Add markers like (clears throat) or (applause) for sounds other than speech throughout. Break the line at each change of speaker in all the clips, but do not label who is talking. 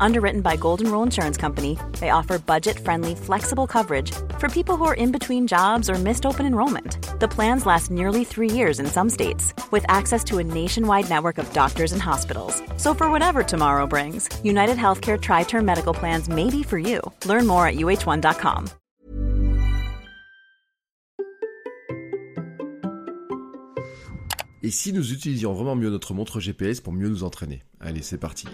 Underwritten by Golden Rule Insurance Company, they offer budget friendly, flexible coverage for people who are in between jobs or missed open enrollment. The plans last nearly three years in some states, with access to a nationwide network of doctors and hospitals. So, for whatever tomorrow brings, United Healthcare Tri Term Medical Plans may be for you. Learn more at uh1.com.
Et si nous utilisions vraiment mieux notre montre GPS pour mieux nous entraîner Allez, c'est parti.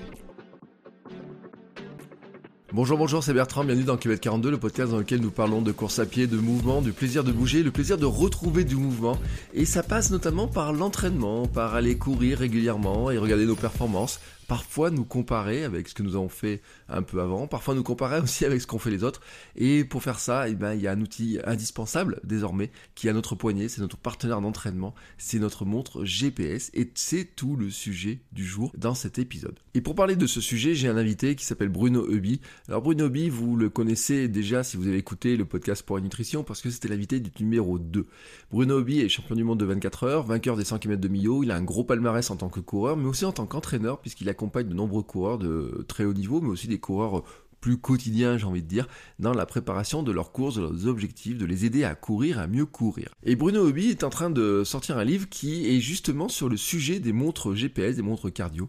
Bonjour, bonjour, c'est Bertrand, bienvenue dans Kilomètre 42, le podcast dans lequel nous parlons de course à pied, de mouvement, du plaisir de bouger, le plaisir de retrouver du mouvement. Et ça passe notamment par l'entraînement, par aller courir régulièrement et regarder nos performances, parfois nous comparer avec ce que nous avons fait un peu avant, parfois nous comparer (laughs) aussi avec ce qu'ont fait les autres. Et pour faire ça, eh ben, il y a un outil indispensable désormais qui est à notre poignet, c'est notre partenaire d'entraînement, c'est notre montre GPS et c'est tout le sujet du jour dans cet épisode. Et pour parler de ce sujet, j'ai un invité qui s'appelle Bruno Eubi. Alors Bruno Eubi, vous le connaissez déjà si vous avez écouté le podcast pour la nutrition parce que c'était l'invité du numéro 2. Bruno Eubi est champion du monde de 24 heures, vainqueur des 100 km de Millau, il a un gros palmarès en tant que coureur mais aussi en tant qu'entraîneur puisqu'il a accompagne de nombreux coureurs de très haut niveau, mais aussi des coureurs plus quotidiens, j'ai envie de dire, dans la préparation de leurs courses, de leurs objectifs, de les aider à courir, à mieux courir. Et Bruno Hobby est en train de sortir un livre qui est justement sur le sujet des montres GPS, des montres cardio.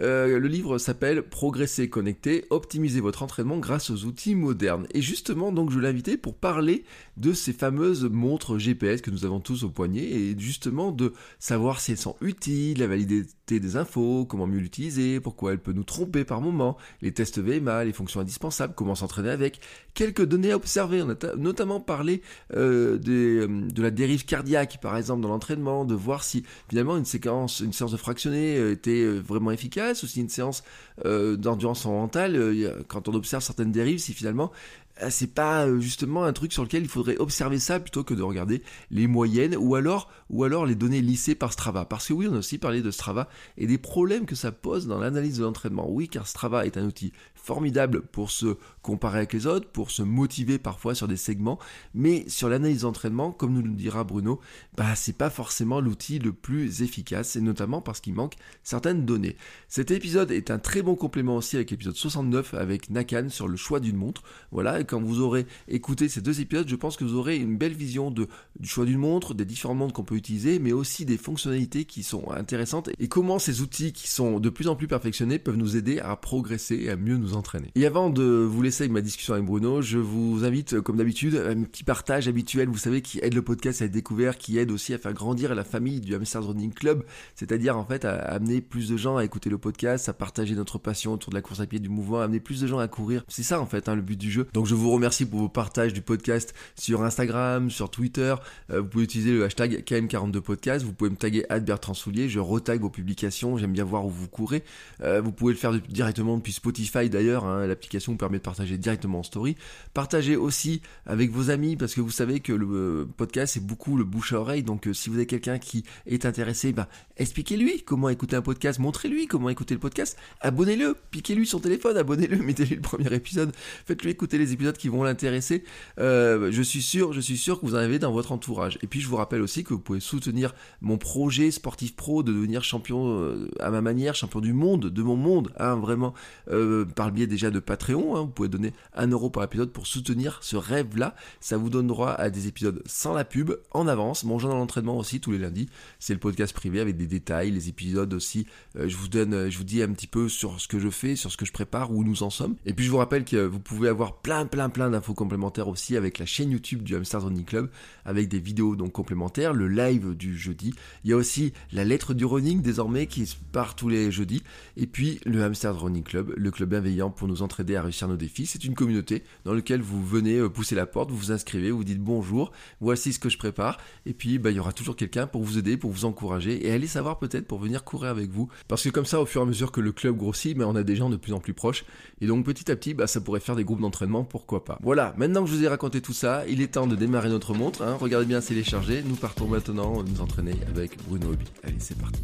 Euh, le livre s'appelle Progresser connecté, optimiser votre entraînement grâce aux outils modernes. Et justement, donc, je l'ai invité pour parler de ces fameuses montres GPS que nous avons tous au poignet et justement de savoir si elles sont utiles, la validité des infos, comment mieux l'utiliser, pourquoi elle peut nous tromper par moment, les tests VMA, les fonctions indispensables, comment s'entraîner avec, quelques données à observer. On a notamment parlé euh, euh, de la dérive cardiaque, par exemple, dans l'entraînement, de voir si finalement une séquence, une séance de fractionné était vraiment efficace aussi une séance euh, d'endurance mentale, euh, quand on observe certaines dérives, si finalement euh, c'est pas justement un truc sur lequel il faudrait observer ça plutôt que de regarder les moyennes ou alors ou alors les données lissées par Strava. Parce que oui on a aussi parlé de Strava et des problèmes que ça pose dans l'analyse de l'entraînement. Oui car Strava est un outil formidable pour se comparer avec les autres, pour se motiver parfois sur des segments, mais sur l'analyse d'entraînement, comme nous le dira Bruno, bah c'est pas forcément l'outil le plus efficace, et notamment parce qu'il manque certaines données. Cet épisode est un très bon complément aussi avec l'épisode 69 avec Nakan sur le choix d'une montre. Voilà, et quand vous aurez écouté ces deux épisodes, je pense que vous aurez une belle vision du choix d'une montre, des différentes montres qu'on peut utiliser, mais aussi des fonctionnalités qui sont intéressantes et comment ces outils qui sont de plus en plus perfectionnés peuvent nous aider à progresser et à mieux nous entraîner. Et avant de vous laisser avec ma discussion avec Bruno, je vous invite, comme d'habitude, un petit partage habituel, vous savez, qui aide le podcast à être découvert, qui aide aussi à faire grandir la famille du Hamster Running Club, c'est-à-dire en fait à amener plus de gens à écouter le podcast, à partager notre passion autour de la course à pied, du mouvement, amener plus de gens à courir. C'est ça en fait hein, le but du jeu. Donc je vous remercie pour vos partages du podcast sur Instagram, sur Twitter. Euh, vous pouvez utiliser le hashtag KM42podcast. Vous pouvez me taguer Bertrand Soulier. Je retag vos publications. J'aime bien voir où vous courez. Euh, vous pouvez le faire directement depuis Spotify d'ailleurs. Hein. L'application vous permet de partager directement en story. Partagez aussi avec vos amis parce que vous savez que le euh, podcast c'est beaucoup le bouche à oreille. Donc si vous avez quelqu'un qui est intéressé, bah, expliquez-lui comment écouter un podcast. Montrez-lui comment écouter le podcast. Abonnez-le. Piquez-lui son téléphone. Abonnez-le. (laughs) Mettez-lui le premier épisode. Faites-lui écouter les épisodes qui vont l'intéresser. je suis sûr, je suis sûr que vous en avez dans votre entourage. Et puis je vous rappelle aussi que vous pouvez soutenir mon projet sportif pro de devenir champion euh, à ma manière, champion du monde, de mon monde, hein, vraiment, euh, par biais déjà de Patreon. Hein. vous pouvez donner un euro par épisode pour soutenir ce rêve-là. Ça vous donne droit à des épisodes sans la pub, en avance, mon dans l'entraînement aussi tous les lundis. C'est le podcast privé avec des détails, les épisodes aussi. Euh, je vous donne, je vous dis un petit peu sur ce que je fais, sur ce que je prépare, où nous en sommes. Et puis je vous rappelle que vous pouvez avoir plein, plein, plein d'infos complémentaires aussi avec la chaîne YouTube du Hamster Running Club, avec des vidéos donc complémentaires, le live du jeudi. Il y a aussi la lettre du running désormais qui part tous les jeudis. Et puis le Hamster Running Club, le club bienveillant pour nous entraider à réussir nos défis. C'est une communauté dans laquelle vous venez euh, pousser la porte, vous vous inscrivez, vous dites bonjour, voici ce que je prépare. Et puis bah, il y aura toujours quelqu'un pour vous aider, pour vous encourager et aller savoir peut-être pour venir courir avec vous. Parce que comme ça, au fur et à mesure que le club grossit, mais on a des gens de plus en plus proches. Et donc petit à petit, bah, ça pourrait faire des groupes d'entraînement, pourquoi pas. Voilà, maintenant que je vous ai raconté tout ça, il est temps de démarrer notre montre. Hein. Regardez bien, c'est les chargé. Nous partons maintenant nous entraîner avec Bruno Hobby. Allez, c'est parti.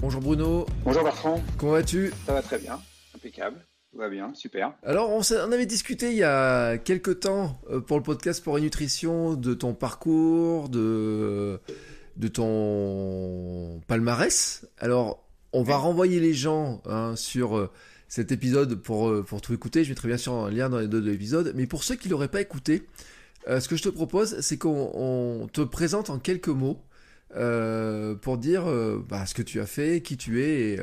Bonjour Bruno.
Bonjour Bertrand.
Comment vas-tu?
Ça va très bien, impeccable. Tout va bien, super.
Alors, on, on, avait discuté il y a quelques temps euh, pour le podcast pour une nutrition de ton parcours, de, de ton palmarès. Alors, on va renvoyer les gens hein, sur euh, cet épisode pour, euh, pour tout écouter. Je mettrai bien sûr un lien dans les deux épisodes. Mais pour ceux qui ne l'auraient pas écouté, ce que je te propose, c'est qu'on te présente en quelques mots pour dire bah, ce que tu as fait, qui tu es et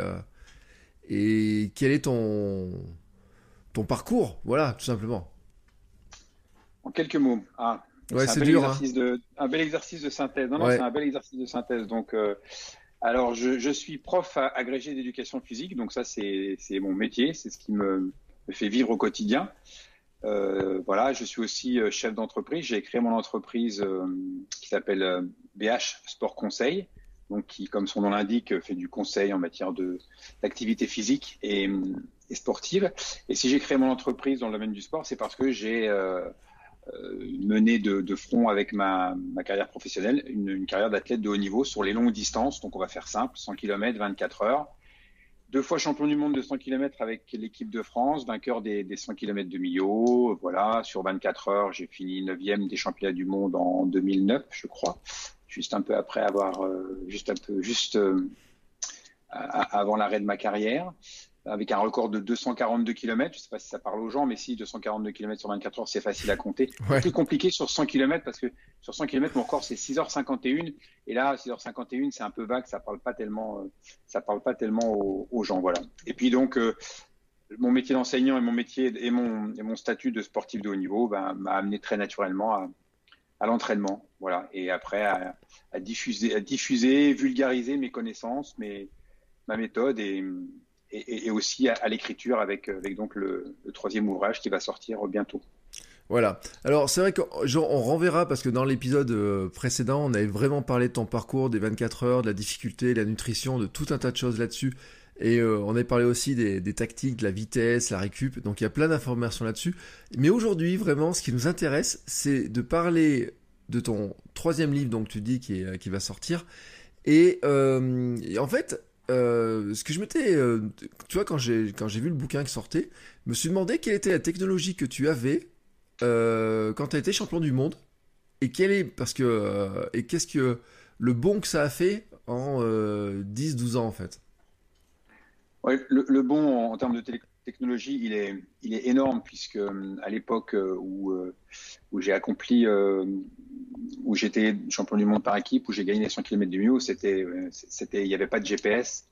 et quel est ton, ton parcours, voilà, tout simplement.
En quelques mots. Ah,
ouais, c'est dur. Hein.
De, un bel exercice de synthèse. Non, non, c'est un bel exercice de synthèse. Donc, euh, alors, je, je, suis prof agrégé d'éducation physique, donc ça, c'est mon métier, c'est ce qui me, me, fait vivre au quotidien. Euh, voilà, je suis aussi euh, chef d'entreprise. J'ai créé mon entreprise euh, qui s'appelle BH Sport Conseil donc qui, comme son nom l'indique, fait du conseil en matière d'activité physique et, sportive. Et si j'ai créé mon entreprise dans le domaine du sport, c'est parce que j'ai euh, euh mené de, front avec ma, carrière professionnelle une, une carrière d'athlète de haut niveau sur les longues distances. Donc on va faire simple, 100 km, 24 heures. Deux fois champion du monde de 100 km avec l'équipe de France, vainqueur des, des 100 km de Millau. Voilà, sur 24 heures, j'ai fini 9e des championnats du monde en 2009, je crois juste un peu après avoir, euh, juste un peu, juste euh, avant l'arrêt de ma carrière, avec un record de 242 km. Je ne sais pas si ça parle aux gens, mais si 242 km sur 24 heures, c'est facile à compter. (laughs) C'est plus compliqué sur 100 km parce que sur 100 km, mon record c'est 6h51 et là 6h51, c'est un peu vague, ça parle pas tellement, euh, ça parle pas tellement aux, gens, voilà. Et puis donc mon métier d'enseignant et mon métier et mon, et mon statut de sportif de haut niveau ben, m'a amené très naturellement à, à l'entraînement, et après à, diffuser, à diffuser, vulgariser mes connaissances, ma méthode et, aussi à, l'écriture avec, donc le, le, troisième ouvrage qui va sortir bientôt.
Voilà. Alors c'est vrai qu'on renverra parce que dans l'épisode euh, précédent, on avait vraiment parlé de ton parcours, des 24 heures, de la difficulté, de la nutrition, de tout un tas de choses là-dessus. Et euh, on avait parlé aussi des, des, tactiques, de la vitesse, la récup. Donc il y a plein d'informations là-dessus. Mais aujourd'hui, vraiment, ce qui nous intéresse, c'est de parler de ton troisième livre, donc tu dis, qui, qui va sortir. Et, euh, en fait, euh, ce que je m'étais, euh, tu vois, quand j'ai quand j'ai vu le bouquin qui sortait, je me suis demandé quelle était la technologie que tu avais euh, quand tu as été champion du monde et quelle est parce que et qu'est-ce que le bon que ça a fait en 10-12 ans en fait?
Ouais, le, le, bon en, termes de technologie, il est, il est énorme puisque à l'époque où, où j'ai accompli, euh, où j'étais champion du monde par équipe, où j'ai gagné les 100 km du Mio, c'était, c'était, il n'y avait pas de GPS,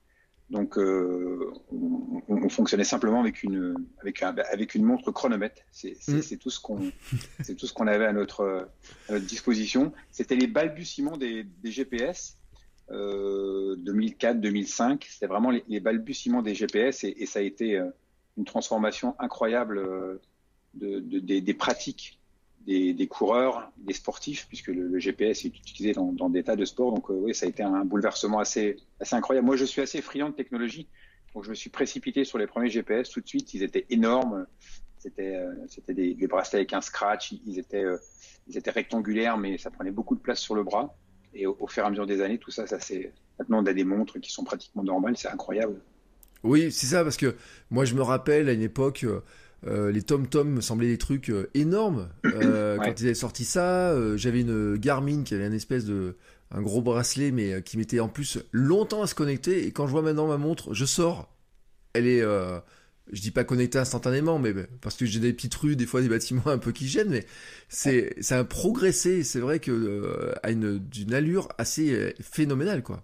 donc on, on, fonctionnait simplement avec une, avec un, avec une montre chronomètre. C'est, mm. c'est tout ce qu'on, (laughs) c'est tout ce qu'on avait à notre, à notre disposition. C'était les balbutiements des, des GPS euh, 2004-2005. C'était vraiment les, les, balbutiements des GPS et, et ça a été euh, une transformation incroyable euh, de, de, des, des, pratiques des, coureurs, des sportifs, puisque le, GPS est utilisé dans, des tas de sports. Donc euh, oui, ça a été un bouleversement assez, incroyable. Moi, je suis assez friand de technologie, donc je me suis précipité sur les premiers GPS tout de suite. Ils étaient énormes. C'était euh, des, bracelets avec un scratch. Ils étaient ils étaient rectangulaires, mais ça prenait beaucoup de place sur le bras. Et au, au fur et à mesure des années, tout ça, ça c'est maintenant on a des montres qui sont pratiquement normales, c'est incroyable.
Oui, c'est ça, parce que moi je me rappelle à une époque, euh, les Tom Tom me semblaient des trucs euh, énormes. Euh, (coughs) ouais. Quand ils avaient sorti ça, euh, j'avais une Garmin qui avait une espèce de un gros bracelet, mais euh, qui mettait en plus longtemps à se connecter. Et quand je vois maintenant ma montre, je sors, elle est je dis pas connecté instantanément, mais parce que j'ai des petites rues, des fois des bâtiments un peu qui gênent, mais c'est ça a progressé. C'est vrai que euh, à une d'une allure assez phénoménale, quoi.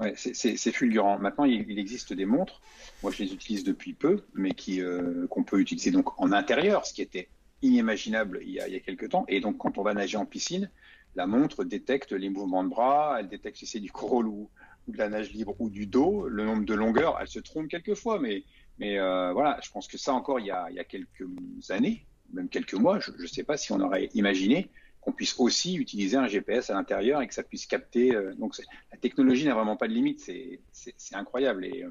Ouais, c'est fulgurant. Maintenant, il, existe des montres. Moi, je les utilise depuis peu, mais qui euh, qu'on peut utiliser donc en intérieur, ce qui était inimaginable il y a il y a quelques temps. Et donc, quand on va nager en piscine, la montre détecte les mouvements de bras, elle détecte si c'est du crawl ou, ou de la nage libre ou du dos, le nombre de longueurs. Elle se trompe quelquefois, mais mais euh, voilà, je pense que ça encore, il y a, il y a quelques années, même quelques mois, je ne sais pas si on aurait imaginé qu'on puisse aussi utiliser un GPS à l'intérieur et que ça puisse capter. Euh, donc la technologie n'a vraiment pas de limite, c'est incroyable et euh,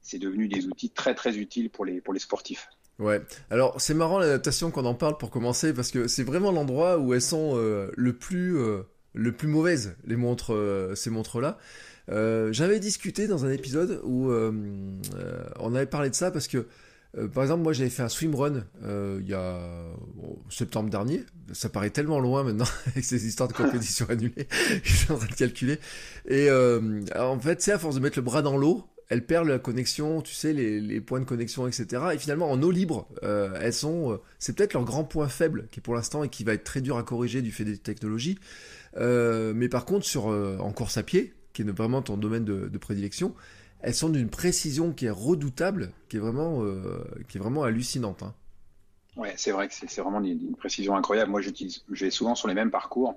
c'est devenu des outils très très utiles pour les, pour les sportifs.
Ouais, alors c'est marrant l'adaptation qu'on en parle pour commencer parce que c'est vraiment l'endroit où elles sont euh, le plus le plus mauvaises les montres ces montres là. Euh, j'avais discuté dans un épisode où on avait parlé de ça parce que Euh, par exemple, moi j'avais fait un swimrun euh, il y a septembre dernier. Ça paraît tellement loin maintenant (laughs) avec ces histoires de compétition (laughs) annulées. (laughs) je suis en train de calculer. Et euh, en fait, c'est à force de mettre le bras dans l'eau, elle perd la connexion, tu sais, les, les, points de connexion, etc. Et finalement, en eau libre, euh, elles sont, c'est peut-être leur grand point faible qui pour l'instant et qui va être très dur à corriger du fait des technologies. mais par contre, sur en course à pied, qui est vraiment ton domaine de, de prédilection, elles sont d'une précision qui est redoutable, qui est vraiment, euh, qui est vraiment hallucinante. Hein.
Ouais, c'est vrai que c'est vraiment une, précision incroyable. Moi, j'utilise, j'ai souvent sur les mêmes parcours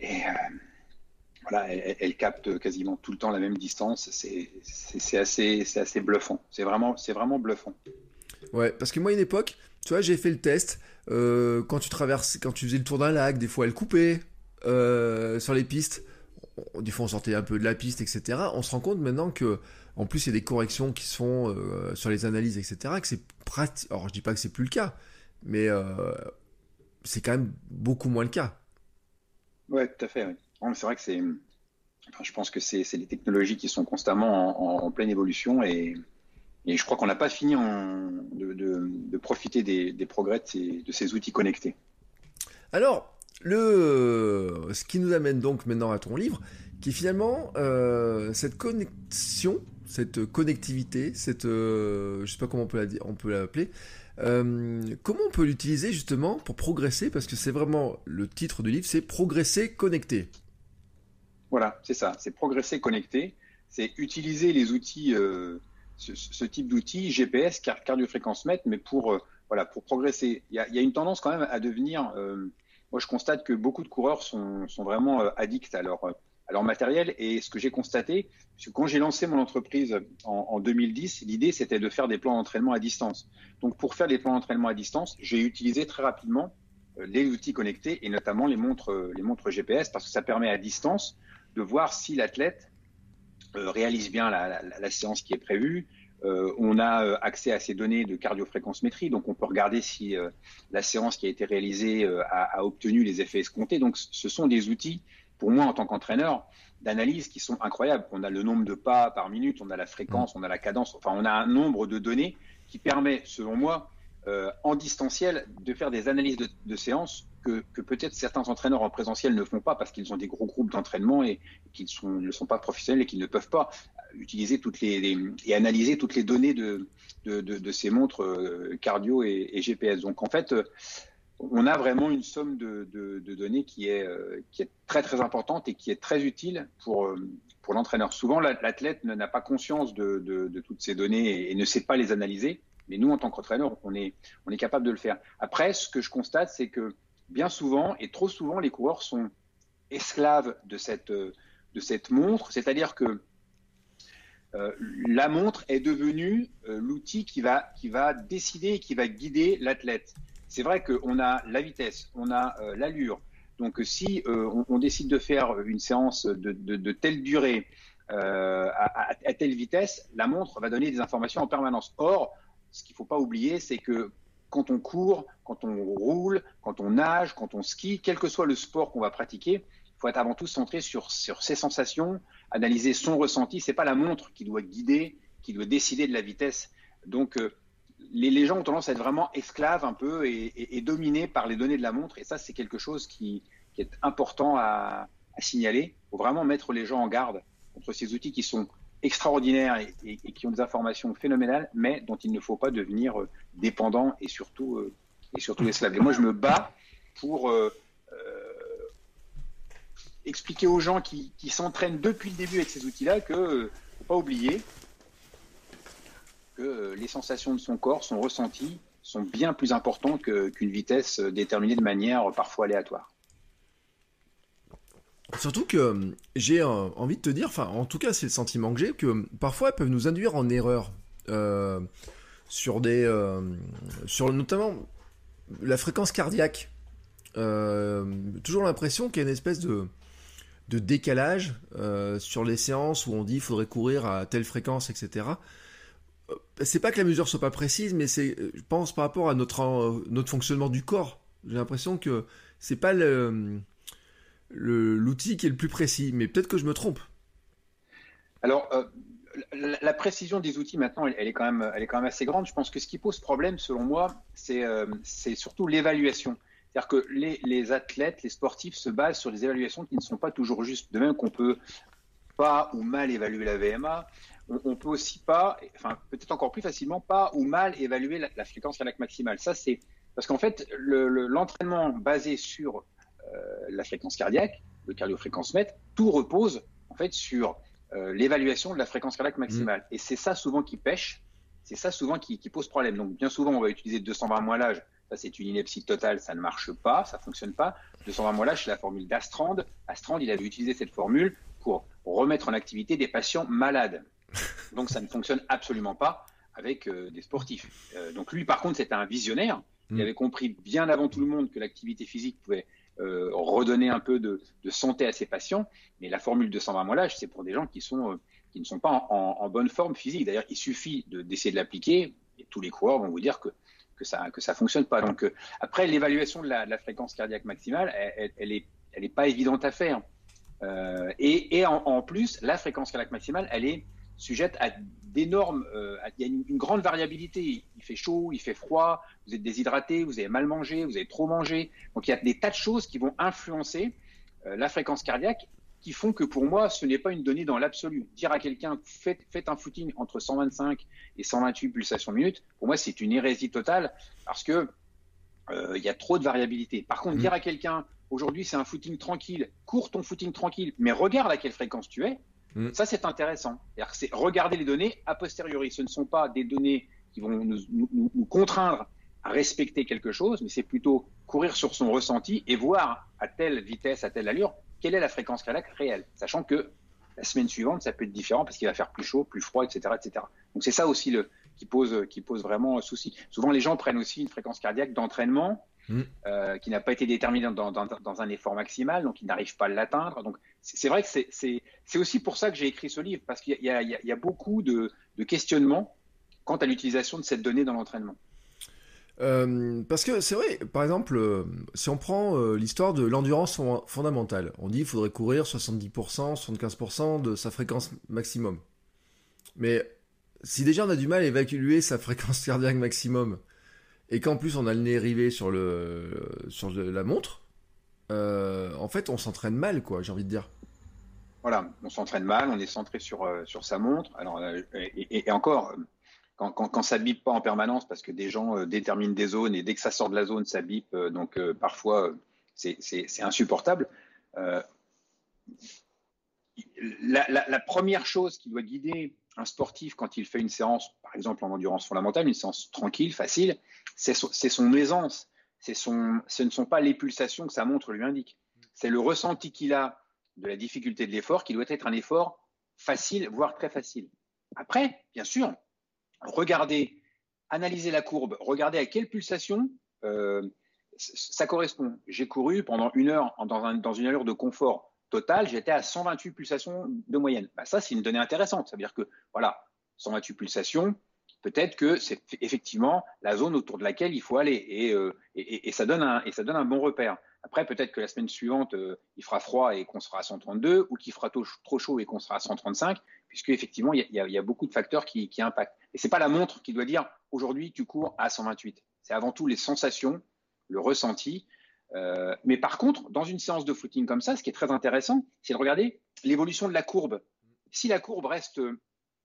et euh, voilà, elle, capte quasiment tout le temps la même distance. C'est assez, c'est assez bluffant. C'est vraiment, c'est vraiment bluffant.
Ouais, parce que moi, à une époque, tu vois, j'ai fait le test. Euh, quand tu traverses, quand tu faisais le tour d'un lac, des fois, elle coupait sur les pistes des fois on sortait un peu de la piste, etc. On se rend compte maintenant que, en plus, il y a des corrections qui se font euh, sur les analyses, etc. Que c'est pratique. Alors, je dis pas que c'est plus le cas, mais euh, c'est quand même beaucoup moins le cas.
Ouais, tout à fait. C'est vrai que c'est. je pense que c'est les technologies qui sont constamment en, pleine évolution et, je crois qu'on n'a pas fini de, profiter des, progrès de ces outils connectés.
Alors, le, ce qui nous amène donc maintenant à ton livre, qui finalement euh, cette connexion, cette connectivité, cette, euh, je sais pas comment on peut on peut l'appeler. Euh, comment on peut l'utiliser justement pour progresser Parce que c'est vraiment le titre du livre, c'est progresser connecté.
Voilà, c'est ça, c'est progresser connecté, c'est utiliser les outils, ce, type d'outils, GPS, cardiofréquence mètre, mais pour voilà, pour progresser. Il y, a, une tendance quand même à devenir moi, je constate que beaucoup de coureurs sont, vraiment euh, addicts à leur, à leur matériel. Et ce que j'ai constaté, c'est que quand j'ai lancé mon entreprise en, 2010, l'idée, c'était de faire des plans d'entraînement à distance. Donc, pour faire des plans d'entraînement à distance, j'ai utilisé très rapidement euh, les outils connectés et notamment les montres, euh, GPS parce que ça permet à distance de voir si l'athlète réalise bien la, séance qui est prévue, euh, on a euh, accès à ces données de cardiofréquencemétrie, donc on peut regarder si euh, la séance qui a été réalisée a, obtenu les effets escomptés. Donc ce sont des outils, pour moi en tant qu'entraîneur, d'analyse qui sont incroyables. On a le nombre de pas par minute, on a la fréquence, on a la cadence, enfin on a un nombre de données qui permet, selon moi, en distanciel, de faire des analyses de, de séances que, peut-être certains entraîneurs en présentiel ne font pas parce qu'ils ont des gros groupes d'entraînement et qu'ils ne sont pas professionnels et qu'ils ne peuvent pas utiliser toutes les, et analyser toutes les données de, de, ces montres euh, cardio et, GPS. Donc en fait, euh, on a vraiment une somme de, données qui est, euh, qui est très très importante et qui est très utile pour, pour l'entraîneur. Souvent, l'athlète n'a pas conscience de, toutes ces données et, ne sait pas les analyser. Mais nous, en tant qu'entraîneur, on est, on est capable de le faire. Après, ce que je constate, c'est que bien souvent, et trop souvent, les coureurs sont esclaves de cette, de cette montre. C'est-à-dire que euh, la montre est devenue euh, l'outil qui va, qui va décider, qui va guider l'athlète. C'est vrai qu'on a la vitesse, on a euh, l'allure. Donc si on, décide de faire une séance de, telle durée à, telle vitesse, la montre va donner des informations en permanence. Or, ce qu'il ne faut pas oublier, c'est que quand on court, quand on roule, quand on nage, quand on skie, quel que soit le sport qu'on va pratiquer, il faut être avant tout centré sur, ses sensations, analyser son ressenti. C'est pas la montre qui doit guider, qui doit décider de la vitesse. Donc, euh, les, gens ont tendance à être vraiment esclaves un peu et, dominés par les données de la montre. Et ça, c'est quelque chose qui, est important à, signaler. Il faut vraiment mettre les gens en garde contre ces outils qui sont extraordinaires et, qui ont des informations phénoménales, mais dont il ne faut pas devenir euh, dépendant et surtout, euh, et surtout esclave. Et moi, je me bats pour expliquer aux gens qui, s'entraînent depuis le début avec ces outils-là que ne faut pas oublier que euh, les sensations de son corps, son ressenti, sont bien plus importantes qu'une vitesse déterminée de manière parfois aléatoire.
Surtout que euh, j'ai euh, envie de te dire, enfin en tout cas c'est le sentiment que j'ai, que parfois elles peuvent nous induire en erreur sur des, sur notamment la fréquence cardiaque. toujours l'impression qu'il y a une espèce de, décalage euh, sur les séances où on dit qu'il faudrait courir à telle fréquence, etc. Euh, c'est pas que la mesure soit pas précise, mais c'est, euh, je pense, par rapport à notre, notre fonctionnement du corps. J'ai l'impression que c'est pas le, l'outil qui est le plus précis, mais peut-être que je me trompe.
Alors, la, précision des outils maintenant, elle, est quand même, elle est quand même assez grande. Je pense que ce qui pose problème, selon moi, c'est euh, surtout l'évaluation. C'est-à-dire que les, athlètes, les sportifs se basent sur des évaluations qui ne sont pas toujours justes. De même qu'on peut pas ou mal évaluer la VMA, on, on peut aussi pas, enfin peut-être encore plus facilement, pas ou mal évaluer la, fréquence cardiaque maximale. Ça, c'est parce qu'en fait, l'entraînement le, basé sur euh, la fréquence cardiaque, le cardiofréquence-mètre, tout repose en fait sur euh, l'évaluation de la fréquence cardiaque maximale. Mmh. Et c'est ça souvent qui pêche, c'est ça souvent qui, qui, pose problème. Donc bien souvent, on va utiliser 220 mois l'âge. Ça, c'est une ineptie totale, ça ne marche pas, ça fonctionne pas. 220 mois l'âge, c'est la formule d'Astrand. Astrand, il avait utilisé cette formule pour remettre en activité des patients malades. (laughs) Donc ça ne fonctionne absolument pas avec euh, des sportifs. Euh, donc lui, par contre, c'était un visionnaire. Il mm. avait compris bien avant tout le monde que l'activité physique pouvait euh, redonner un peu de, santé à ses patients. Mais la formule de 120 mois l'âge, c'est pour des gens qui, sont, qui ne sont pas en, bonne forme physique. D'ailleurs, il suffit d'essayer de, l'appliquer et tous les coureurs vont vous dire que, que ça que ça fonctionne pas. Donc après, l'évaluation de, la, fréquence cardiaque maximale, elle, elle, est elle pas évidente à faire. et, en, plus, la fréquence cardiaque maximale, elle est sujette à d'énormes. Euh, il y a une, grande variabilité. Il fait chaud, il fait froid, vous êtes déshydraté, vous avez mal mangé, vous avez trop mangé. Donc il y a des tas de choses qui vont influencer euh, la fréquence cardiaque qui font que pour moi, ce n'est pas une donnée dans l'absolu. Dire à quelqu'un, faites, faites, un footing entre 125 et 128 pulsations minutes, pour moi, c'est une hérésie totale parce que euh, il y a trop de variabilité. Par contre, mmh. dire à quelqu'un, aujourd'hui, c'est un footing tranquille, cours ton footing tranquille, mais regarde à quelle fréquence tu es, Mm. Ça, c'est intéressant. C'est regarder les données a posteriori. Ce ne sont pas des données qui vont nous, nous, contraindre à respecter quelque chose, mais c'est plutôt courir sur son ressenti et voir à telle vitesse, à telle allure, quelle est la fréquence cardiaque réelle, sachant que la semaine suivante, ça peut être différent parce qu'il va faire plus chaud, plus froid, etc., etc. Donc c'est ça aussi le, qui pose, qui pose vraiment souci. Souvent, les gens prennent aussi une fréquence cardiaque d'entraînement Mm. Euh, qui n'a pas été déterminé dans, un effort maximal, donc il n'arrive pas à l'atteindre. Donc c'est vrai que c'est aussi pour ça que j'ai écrit ce livre, parce qu'il y, a beaucoup de, questionnements quant à l'utilisation de cette donnée dans l'entraînement.
Euh, parce que c'est vrai, par exemple, euh, si on prend l'histoire de l'endurance fondamentale, on dit qu'il faudrait courir 70%, 75% de sa fréquence maximum. Mais si déjà on a du mal à évaluer sa fréquence cardiaque maximum, et qu'en plus on a le nez rivé sur le sur la montre, euh, en fait on s'entraîne mal quoi, j'ai envie de dire.
Voilà, on s'entraîne mal, on est centré sur euh, sur sa montre. Alors euh, et, encore. Quand, ça bip pas en permanence, parce que des gens déterminent des zones et dès que ça sort de la zone, ça bip, donc parfois c'est insupportable. La, première chose qui doit guider un sportif quand il fait une séance, par exemple en endurance fondamentale, une séance tranquille, facile, c'est son, aisance. Ce ne sont pas les pulsations que sa montre lui indique. C'est le ressenti qu'il a de la difficulté de l'effort qui doit être un effort facile, voire très facile. Après, bien sûr, regardez, analysez la courbe, regardez à quelle pulsation euh, ça correspond. J'ai couru pendant une heure dans, dans, une allure de confort total, j'étais à 128 pulsations de moyenne. Bah, ça, c'est une donnée intéressante. Ça veut dire que, voilà, 128 pulsations, peut-être que c'est effectivement la zone autour de laquelle il faut aller euh, et, et, ça donne un, bon repère. Après, peut-être que la semaine suivante, euh, il fera froid et qu'on sera à 132 ou qu'il fera trop chaud et qu'on sera à 135, puisque effectivement, il y a, beaucoup de facteurs qui, impactent. Et c'est pas la montre qui doit dire aujourd'hui tu cours à 128. C'est avant tout les sensations, le ressenti. Euh, mais par contre, dans une séance de footing comme ça, ce qui est très intéressant, c'est de regarder l'évolution de la courbe. Si la courbe reste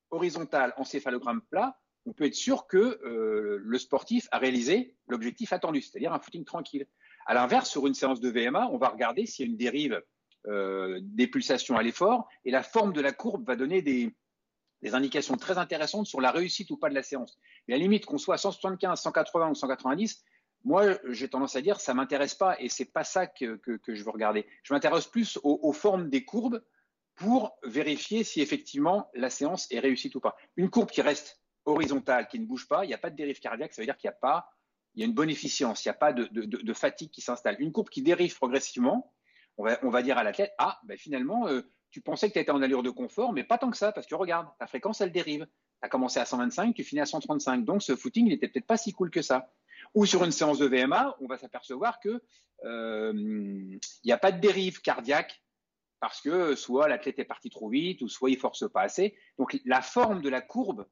horizontale, encéphalogramme plat, on peut être sûr que euh, le sportif a réalisé l'objectif attendu, c'est-à-dire un footing tranquille. À l'inverse, sur une séance de VMA, on va regarder s'il y a une dérive euh, des pulsations à l'effort et la forme de la courbe va donner des, indications très intéressantes sur la réussite ou pas de la séance. Mais à la limite, qu'on soit à 175, 180 ou 190, moi, j'ai tendance à dire ça m'intéresse pas et c'est pas ça que, je veux regarder. Je m'intéresse plus aux, formes des courbes pour vérifier si effectivement la séance est réussie ou pas. Une courbe qui reste horizontale, qui ne bouge pas, il n'y a pas de dérive cardiaque, ça veut dire qu'il n'y a pas, il y a une bonne efficience, il n'y a pas de, fatigue qui s'installe. Une courbe qui dérive progressivement, on va, dire à l'athlète, ah, ben finalement, euh, tu pensais que tu étais en allure de confort, mais pas tant que ça, parce que regarde, ta fréquence, elle dérive. Tu as commencé à 125, tu finis à 135. Donc ce footing, il n'était peut-être pas si cool que ça. Ou sur une séance de VMA, on va s'apercevoir que euh, il n'y a pas de dérive cardiaque parce que soit l'athlète est parti trop vite ou soit il force pas assez. Donc la forme de la courbe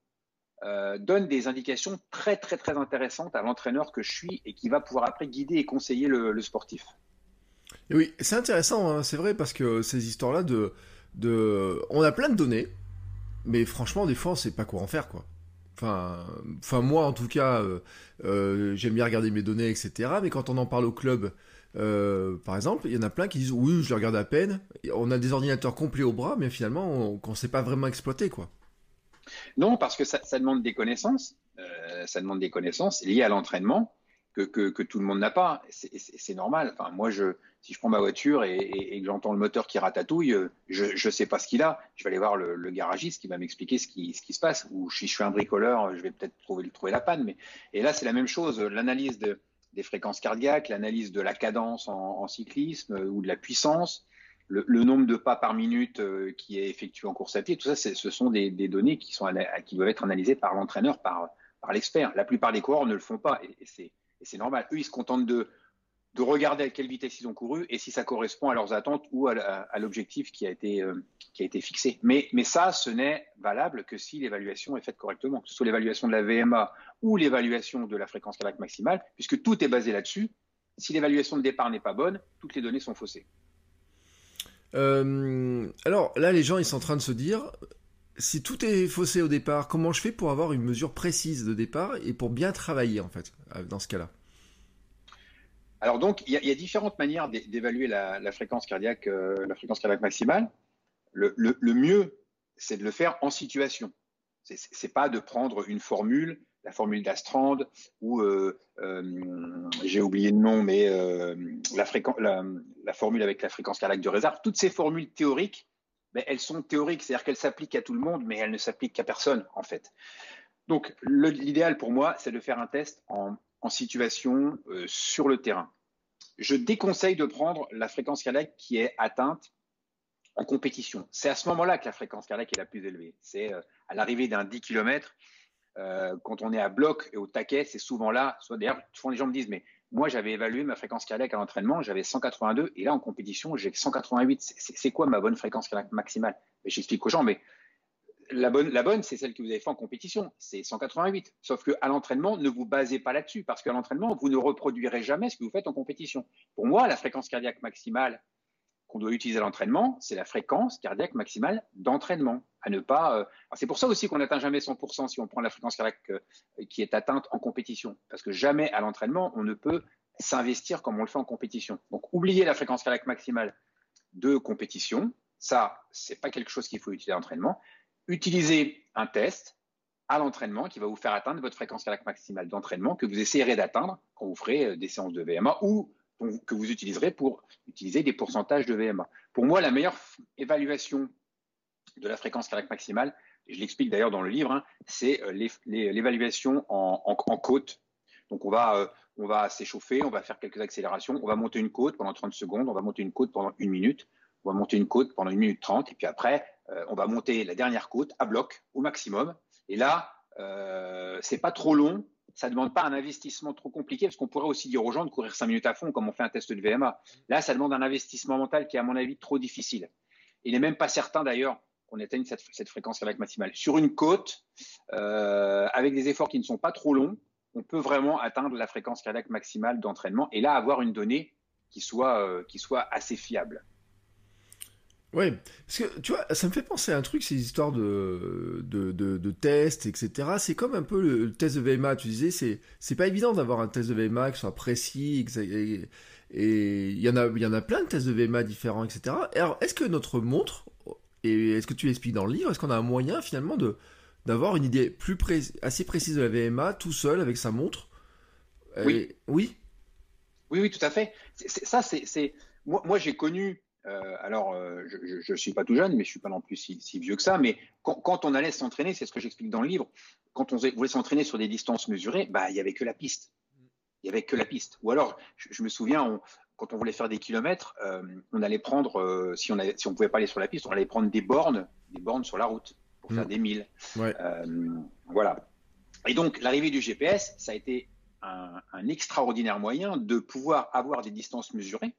euh, donne des indications très très très intéressantes à l'entraîneur que je suis et qui va pouvoir après guider et conseiller le, sportif.
oui, c'est intéressant, hein, c'est vrai parce que ces histoires-là de, de, on a plein de données, mais franchement des fois on sait pas quoi en faire quoi. Enfin, enfin moi en tout cas, euh, euh, j'aime bien regarder mes données, etc. Mais quand on en parle au club, par exemple, il y en a plein qui disent oui, je les regarde à peine. On a des ordinateurs complets au bras, mais finalement, qu'on ne sait pas vraiment exploiter, quoi.
Non, parce que ça, demande des connaissances. ça demande des connaissances liées à l'entraînement que, tout le monde n'a pas. C'est normal. Enfin, moi, je, si je prends ma voiture et, que j'entends le moteur qui ratatouille, euh, je ne sais pas ce qu'il a. Je vais aller voir le, garagiste qui va m'expliquer ce qui, se passe. Ou si je suis un bricoleur, je vais peut-être trouver, trouver la panne. Mais, et là, c'est la même chose. L'analyse de, des fréquences cardiaques, l'analyse de la cadence en, cyclisme euh, ou de la puissance, le, nombre de pas par minute euh, qui est effectué en course à pied, tout ça, ce sont des, données qui, doivent être analysées par l'entraîneur, par, l'expert. La plupart des coureurs ne le font pas. et c'est normal. Eux, ils se contentent de, de regarder à quelle vitesse ils ont couru et si ça correspond à leurs attentes ou à, l'objectif qui a été euh, qui a été fixé. Mais mais ça, ce n'est valable que si l'évaluation est faite correctement, que ce soit l'évaluation de la VMA ou l'évaluation de la fréquence cardiaque maximale, puisque tout est basé là-dessus. Si l'évaluation de départ n'est pas bonne, toutes les données sont faussées.
Euh, alors là, les gens ils sont en train de se dire. Si tout est faussé au départ, comment je fais pour avoir une mesure précise de départ et pour bien travailler en fait dans ce cas-là?
Alors donc, il y, a différentes manières d'évaluer la, fréquence cardiaque, euh, la fréquence cardiaque maximale. Le, mieux, c'est de le faire en situation. C'est pas de prendre une formule, la formule d'Astrand ou euh, euh, j'ai oublié le nom, mais la, la, formule avec la fréquence cardiaque de réserve. Toutes ces formules théoriques, ben, elles sont théoriques, c'est-à-dire qu'elles s'appliquent à tout le monde, mais elles ne s'appliquent qu'à personne en fait. Donc l'idéal pour moi, c'est de faire un test en, situation euh, sur le terrain. Je déconseille de prendre la fréquence cardiaque qui est atteinte en compétition. C'est à ce moment-là que la fréquence cardiaque est la plus élevée. C'est euh, à l'arrivée d'un 10 km, euh, quand on est à bloc et au taquet, c'est souvent là. Soit d'ailleurs, souvent les gens me disent, mais moi j'avais évalué ma fréquence cardiaque à l'entraînement, j'avais 182 et là en compétition j'ai 188. C'est quoi ma bonne fréquence cardiaque maximale? J'explique aux gens, mais la bonne, la bonne c'est celle que vous avez fait en compétition, c'est 188. Sauf qu'à l'entraînement, ne vous basez pas là-dessus, parce qu'à l'entraînement, vous ne reproduirez jamais ce que vous faites en compétition. Pour moi, la fréquence cardiaque maximale qu'on doit utiliser à l'entraînement, c'est la fréquence cardiaque maximale d'entraînement. Euh, c'est pour ça aussi qu'on n'atteint jamais 100% si on prend la fréquence cardiaque euh, qui est atteinte en compétition, parce que jamais à l'entraînement on ne peut s'investir comme on le fait en compétition. Donc, oubliez la fréquence cardiaque maximale de compétition. Ça, c'est pas quelque chose qu'il faut utiliser à l'entraînement utilisez un test à l'entraînement qui va vous faire atteindre votre fréquence cardiaque maximale d'entraînement que vous essayerez d'atteindre quand vous ferez euh, des séances de VMA ou que vous utiliserez pour utiliser des pourcentages de VMA. Pour moi, la meilleure évaluation de la fréquence cardiaque maximale, je l'explique d'ailleurs dans le livre, hein, c'est euh, l'évaluation en, côte. Donc on va, euh, va s'échauffer, on va faire quelques accélérations, on va monter une côte pendant 30 secondes, on va monter une côte pendant une minute, on va monter une côte pendant une minute 30, et puis après, euh, on va monter la dernière côte à bloc au maximum. Et là, euh, c'est pas trop long, ça demande pas un investissement trop compliqué, parce qu'on pourrait aussi dire aux gens de courir 5 minutes à fond comme on fait un test de VMA. Là, ça demande un investissement mental qui est à mon avis trop difficile. Il n'est même pas certain d'ailleurs qu'on atteigne cette, fréquence cardiaque maximale. Sur une côte, euh, avec des efforts qui ne sont pas trop longs, on peut vraiment atteindre la fréquence cardiaque maximale d'entraînement et là avoir une donnée qui soit, euh, qui soit assez fiable.
Ouais, parce que tu vois, ça me fait penser à un truc, ces histoires de, de, de, tests, etc. C'est comme un peu le, test de VMA, tu disais, c'est, c'est pas évident d'avoir un test de VMA qui soit précis, et il y, en a, y en a plein de tests de VMA différents, etc. Alors, est-ce que notre montre, et est-ce que tu l'expliques dans le livre, est-ce qu'on a un moyen finalement de d'avoir une idée plus assez précise de la VMA tout seul avec sa montre?
Oui. oui? Oui, oui, tout à fait. ça, c'est, moi, moi j'ai connu euh, alors, euh, je ne suis pas tout jeune, mais je suis pas non plus si, vieux que ça. Mais quand, on allait s'entraîner, c'est ce que j'explique dans le livre, quand on voulait s'entraîner sur des distances mesurées, bah, il y avait que la piste. Il y avait que la piste. Ou alors, je, me souviens, quand on voulait faire des kilomètres, euh, on allait prendre, si on ne si on pouvait pas aller sur la piste, on allait prendre des bornes, des bornes sur la route pour faire mmh. des milles. voilà. Et donc, l'arrivée du GPS, ça a été un, un extraordinaire moyen de pouvoir avoir des distances mesurées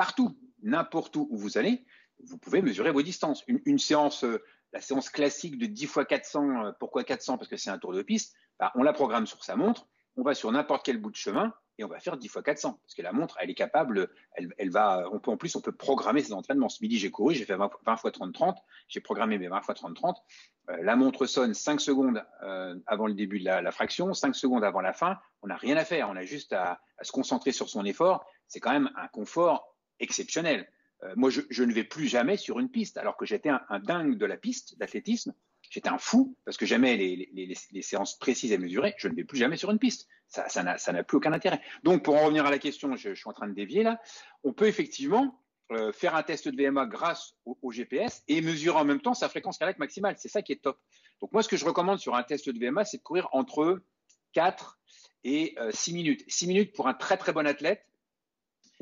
partout n'importe où où vous allez, vous pouvez mesurer vos distances. Une, séance, euh, la séance classique de 10 fois 400, euh, pourquoi 400 Parce que c'est un tour de piste, bah, on la programme sur sa montre, on va sur n'importe quel bout de chemin et on va faire 10 fois 400. Parce que la montre, elle est capable, elle, va, on peut, en plus, on peut programmer ses entraînements. Ce midi, j'ai couru, j'ai fait 20, fois 30-30, j'ai programmé mes 20 fois 30-30. Euh, la montre sonne 5 secondes avant le début de la, fraction, 5 secondes avant la fin. On n'a rien à faire, on a juste à, se concentrer sur son effort. C'est quand même un confort exceptionnel. Euh, moi, je, ne vais plus jamais sur une piste, alors que j'étais un, dingue de la piste d'athlétisme. J'étais un fou parce que j'aimais les, séances précises à mesurer. Je ne vais plus jamais sur une piste. Ça, ça n'a plus aucun intérêt. Donc, pour en revenir à la question, je, suis en train de dévier là. On peut effectivement euh, faire un test de VMA grâce au, GPS et mesurer en même temps sa fréquence cardiaque maximale. C'est ça qui est top. Donc, moi, ce que je recommande sur un test de VMA, c'est de courir entre 4 et 6 euh, minutes. 6 minutes pour un très très bon athlète.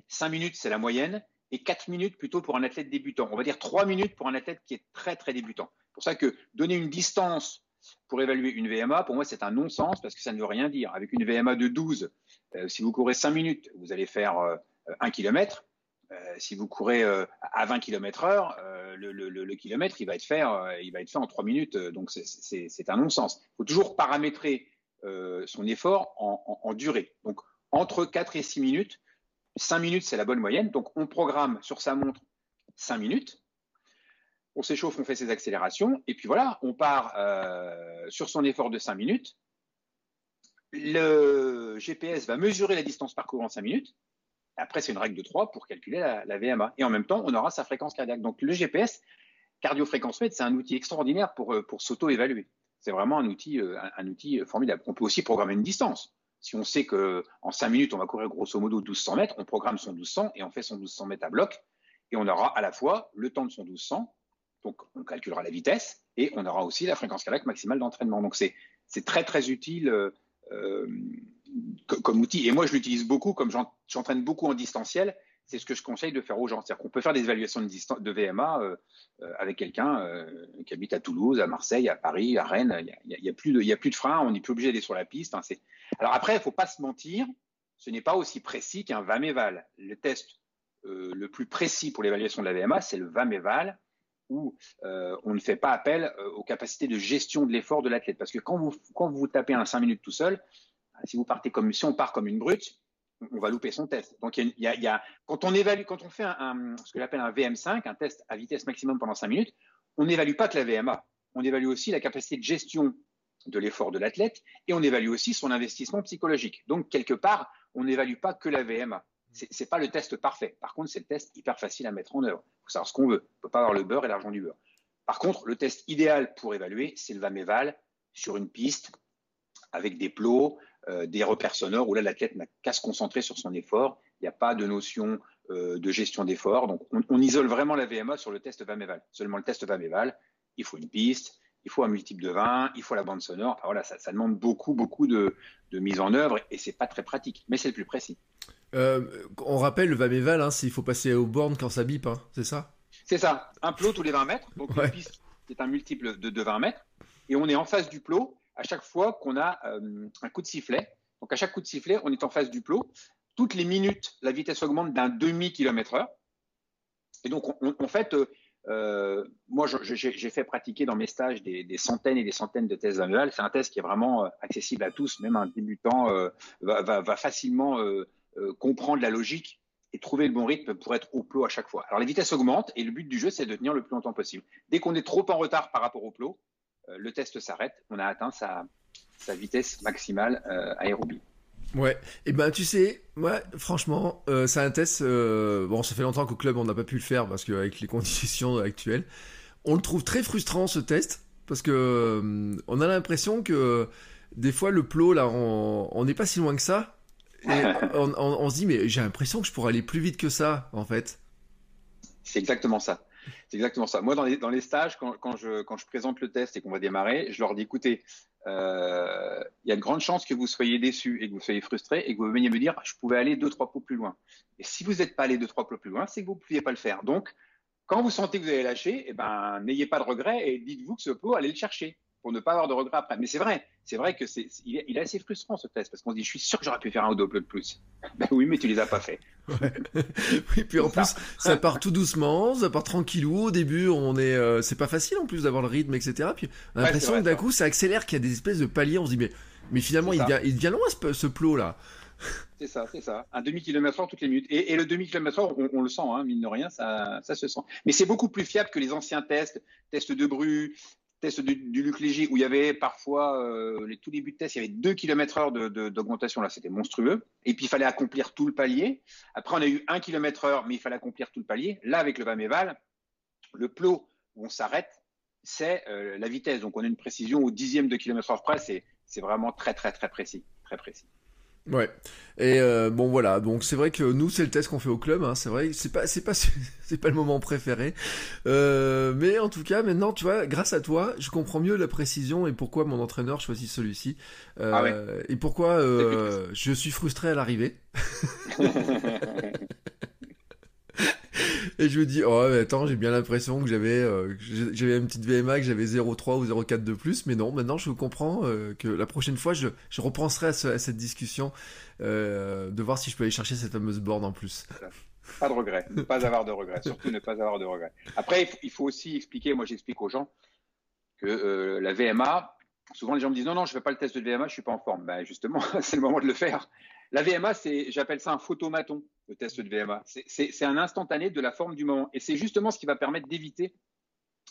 5 minutes, c'est la moyenne et 4 minutes plutôt pour un athlète débutant. On va dire 3 minutes pour un athlète qui est très très débutant. C'est pour ça que donner une distance pour évaluer une VMA, pour moi, c'est un non-sens parce que ça ne veut rien dire. Avec une VMA de 12, euh, si vous courez 5 minutes, vous allez faire 1 euh, km. Euh, si vous courez à 20 km heure, le, kilomètre, il va être fait, il va être fait en 3 minutes. donc, c'est un non-sens. Il faut toujours paramétrer son effort en, en durée. Donc, entre 4 et 6 minutes, 5 minutes, c'est la bonne moyenne. Donc, on programme sur sa montre 5 minutes. On s'échauffe, on fait ses accélérations. Et puis voilà, on part euh, sur son effort de 5 minutes. Le GPS va mesurer la distance parcourue en 5 minutes. Après, c'est une règle de 3 pour calculer la, VMA. Et en même temps, on aura sa fréquence cardiaque. Donc, le GPS, cardiofréquence-mètre, c'est un outil extraordinaire pour, euh, s'auto-évaluer. C'est vraiment un euh, un outil formidable. On peut aussi programmer une distance. Si on sait qu'en 5 minutes, on va courir grosso modo 1200 mètres, on programme son 1200 et on fait son 1200 mètres à bloc. Et on aura à la fois le temps de son 1200, donc on calculera la vitesse, et on aura aussi la fréquence cardiaque maximale d'entraînement. Donc c'est très très utile euh, euh, comme outil. Et moi je l'utilise beaucoup, comme j'entraîne beaucoup en distanciel, c'est ce que je conseille de faire aux gens. C'est-à-dire qu'on peut faire des évaluations de, de VMA euh, euh, avec quelqu'un euh, qui habite à Toulouse, à Marseille, à Paris, à Rennes. Il n'y a, plus de, a plus de frein, on n'est plus obligé d'aller sur la piste. Hein, Alors après, il ne faut pas se mentir, ce n'est pas aussi précis qu'un VAMEVAL. Le test le plus précis pour l'évaluation de la VMA, c'est le VAMEVAL, où on ne fait pas appel aux capacités de gestion de l'effort de l'athlète. Parce que quand vous, quand vous tapez un 5 minutes tout seul, si vous partez comme si on part comme une brute, on va louper son test. Donc, il y a, quand on évalue, quand on fait ce que j'appelle un VM5, un test à vitesse maximum pendant 5 minutes, on n'évalue pas que la VMA. On évalue aussi la capacité de gestion de l'effort de l'athlète et on évalue aussi son investissement psychologique. Donc, quelque part, on n'évalue pas que la VMA. C'est, n'est pas le test parfait. Par contre, c'est le test hyper facile à mettre en œuvre. Il faut savoir ce qu'on veut. On ne peut pas avoir le beurre et l'argent du beurre. Par contre, le test idéal pour évaluer, c'est le VAMEVAL sur une piste avec des plots, euh, des repères sonores où là l'athlète n'a qu'à se concentrer sur son effort. Il n'y a pas de notion euh, de gestion d'effort. Donc on, isole vraiment la VMA sur le test VAMEVAL. Seulement le test VAMEVAL, il faut une piste, il faut un multiple de 20, il faut la bande sonore. voilà, ça, demande beaucoup, beaucoup de, mise en œuvre et c'est pas très pratique, mais c'est le plus précis.
Euh, on rappelle le VAMEVAL, hein, s'il faut passer aux bornes quand ça bip, hein, c'est ça?
C'est ça, un plot tous les 20 mètres, donc une piste c'est un multiple de, de 20 mètres, et on est en face du plot à chaque fois qu'on a euh, un coup de sifflet. Donc à chaque coup de sifflet, on est en face du plot. Toutes les minutes, la vitesse augmente d'un demi-kilomètre heure. Et donc, en fait, euh, euh, moi, j'ai fait pratiquer dans mes stages des, centaines et des centaines de tests annuels. C'est un test qui est vraiment accessible à tous, même un débutant va, facilement comprendre la logique et trouver le bon rythme pour être au plot à chaque fois. Alors, la vitesse augmente et le but du jeu, c'est de tenir le plus longtemps possible. Dès qu'on est trop en retard par rapport au plot, le test s'arrête, on a atteint sa, vitesse maximale euh, aérobie.
Ouais, et ben tu sais, moi franchement, euh, c'est un test. bon, ça fait longtemps qu'au club on n'a pas pu le faire parce qu'avec les (laughs) conditions actuelles, on le trouve très frustrant ce test parce que on a l'impression que des fois le plot là, on n'est pas si loin que ça. Et (laughs) on, se dit mais j'ai l'impression que je pourrais aller plus vite que ça en fait.
C'est exactement ça. C'est exactement ça. Moi, dans les, stages, quand, je, présente le test et qu'on va démarrer, je leur dis écoutez, euh, il y a de grandes chances que vous soyez déçus et que vous soyez frustrés et que vous veniez me dire je pouvais aller deux, trois pots plus loin. Et si vous n'êtes pas allé deux, trois pots plus loin, c'est que vous ne pouviez pas le faire. Donc, quand vous sentez que vous allez lâcher, eh ben, n'ayez pas de regrets et dites-vous que ce pot, allez le chercher pour ne pas avoir de regrets après. Mais c'est vrai, c'est vrai que c'est, il, est, assez frustrant ce test parce qu'on se dit, je suis sûr que j'aurais pu faire un ou deux de plus. (laughs) Ben oui, mais tu les as pas fait. (laughs)
oui, puis en plus, ça. part tout doucement, ça part tranquillou. Au début, on est, euh, c'est pas facile en plus d'avoir le rythme, etc. Puis on a l'impression que d'un coup, ça accélère, qu'il y a des espèces de paliers. On se dit, mais, mais finalement, il vient, il devient loin ce, ce plot là. (laughs)
C'est ça, c'est ça. Un demi-kilomètre heure toutes les minutes. Et, le demi-kilomètre heure, on, le sent, hein, mine de rien, ça, ça se sent. Mais c'est beaucoup plus fiable que les anciens tests, tests de Bru, tests du, Léger, où il y avait parfois, euh, les tout débuts de test, il y avait 2 km heure d'augmentation. Là, c'était monstrueux. Et puis, il fallait accomplir tout le palier. Après, on a eu 1 km heure, mais il fallait accomplir tout le palier. Là, avec le Vaméval, le plot où on s'arrête, c'est euh, la vitesse. Donc, on a une précision au dixième de kilomètre heure près. C'est vraiment très, très, très précis. Très précis.
Ouais. Et euh, bon voilà, donc c'est vrai que nous c'est le test qu'on fait au club, hein, c'est vrai, c'est pas c'est pas (laughs) c'est pas le moment préféré, euh, mais en tout cas maintenant tu vois, grâce à toi, je comprends mieux la précision et pourquoi mon entraîneur choisit celui-ci. Euh, ah et pourquoi euh, je suis frustré à l'arrivée. (laughs) (laughs) (laughs) Et je me dis, oh, attends, j'ai bien l'impression que j'avais, euh, j'avais une petite VMA, que j'avais 0,3 ou 0,4 de plus, mais non, maintenant je comprends euh, que la prochaine fois, je, je repenserai à, cette discussion euh, de voir si je peux aller chercher cette fameuse borne en plus.
Pas de regret, ne pas avoir de regret, surtout ne pas avoir de regret. Après, il faut, aussi expliquer, moi j'explique aux gens que la VMA, souvent les gens me disent non, non, je ne fais pas le test de VMA, je ne suis pas en forme. Ben justement, (laughs) c'est le moment de le faire. La VMA, c'est, j'appelle ça un photomaton, le test de VMA. C'est un instantané de la forme du moment. Et c'est justement ce qui va permettre d'éviter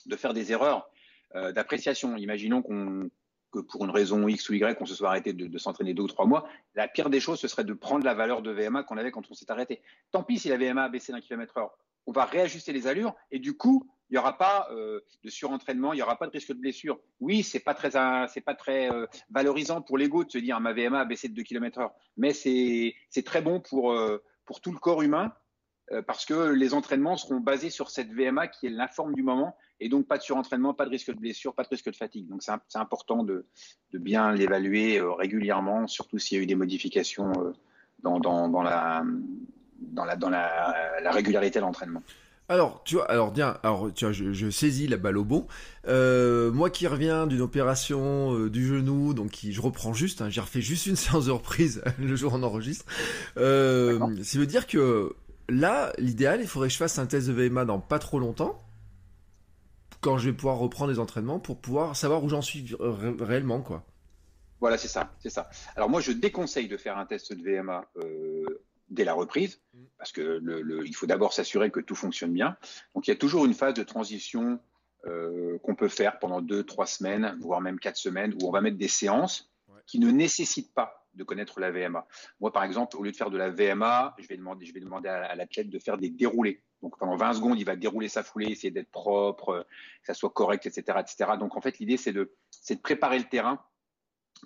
de faire des erreurs euh, d'appréciation. Imaginons qu'on que pour une raison X ou Y, on se soit arrêté de, s'entraîner deux ou trois mois. La pire des choses, ce serait de prendre la valeur de VMA qu'on avait quand on s'est arrêté. Tant pis si la VMA a baissé d'un kilomètre heure. On va réajuster les allures et du coup, il n'y aura pas euh, de surentraînement, il n'y aura pas de risque de blessure. Oui, c'est pas très, pas très euh, valorisant pour l'ego de se dire ma VMA a baissé de 2 km heure, mais c'est, très bon pour, euh, pour tout le corps humain parce que les entraînements seront basés sur cette VMA qui est l'informe du moment et donc pas de surentraînement, pas de risque de blessure, pas de risque de fatigue. Donc c'est, important de, bien l'évaluer régulièrement, surtout s'il y a eu des modifications dans, la, la, la, la régularité de l'entraînement.
Alors, tu vois, alors bien, alors tu vois, je, saisis la balle au bon. Euh, moi qui reviens d'une opération euh, du genou, donc qui, je reprends juste, hein, j'ai refait juste une (laughs) séance de reprise le jour où on enregistre. Euh, ça veut dire que là, l'idéal, il faudrait que je fasse un test de VMA dans pas trop longtemps, quand je vais pouvoir reprendre les entraînements pour pouvoir savoir où j'en suis réellement, quoi.
Voilà, c'est ça, c'est ça. Alors moi, je déconseille de faire un test de VMA dès la reprise, mm. parce que le, il faut d'abord s'assurer que tout fonctionne bien. Donc il y a toujours une phase de transition euh, qu'on peut faire pendant deux, trois semaines, voire même quatre semaines, où on va mettre des séances qui ne nécessitent pas de connaître la VMA. Moi, par exemple, au lieu de faire de la VMA, je vais demander, je vais demander à, l'athlète de faire des déroulés. Donc pendant 20 secondes, il va dérouler sa foulée, essayer d'être propre, que ça soit correct, etc., etc. Donc en fait, l'idée c'est de, c'est de préparer le terrain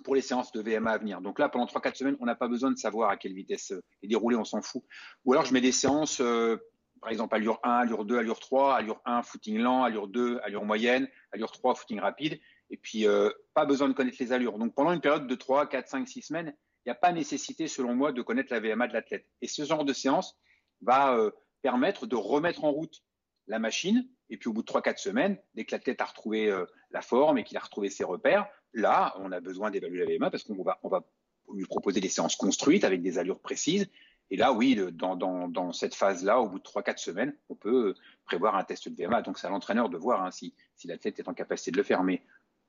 pour les séances de VMA à venir. Donc là, pendant 3-4 semaines, on n'a pas besoin de savoir à quelle vitesse euh, est déroulé, on s'en fout. Ou alors, je mets des séances, euh, par exemple, allure 1, allure 2, allure 3, allure 1, footing lent, allure 2, allure moyenne, allure 3, footing rapide. Et puis, euh, pas besoin de connaître les allures. Donc, pendant une période de 3, 4, 5, 6 semaines, il n'y a pas nécessité, selon moi, de connaître la VMA de l'athlète. Et ce genre de séance va permettre de remettre en route la machine. Et puis, au bout de 3-4 semaines, dès que l'athlète a retrouvé la forme et qu'il a retrouvé ses repères, Là, on a besoin d'évaluer la VMA parce qu'on va, lui proposer des séances construites avec des allures précises. Et là, oui, dans, cette phase-là, au bout de 3-4 semaines, on peut prévoir un test de VMA. Donc, c'est à l'entraîneur de voir hein, si, l'athlète est en capacité de le faire. Mais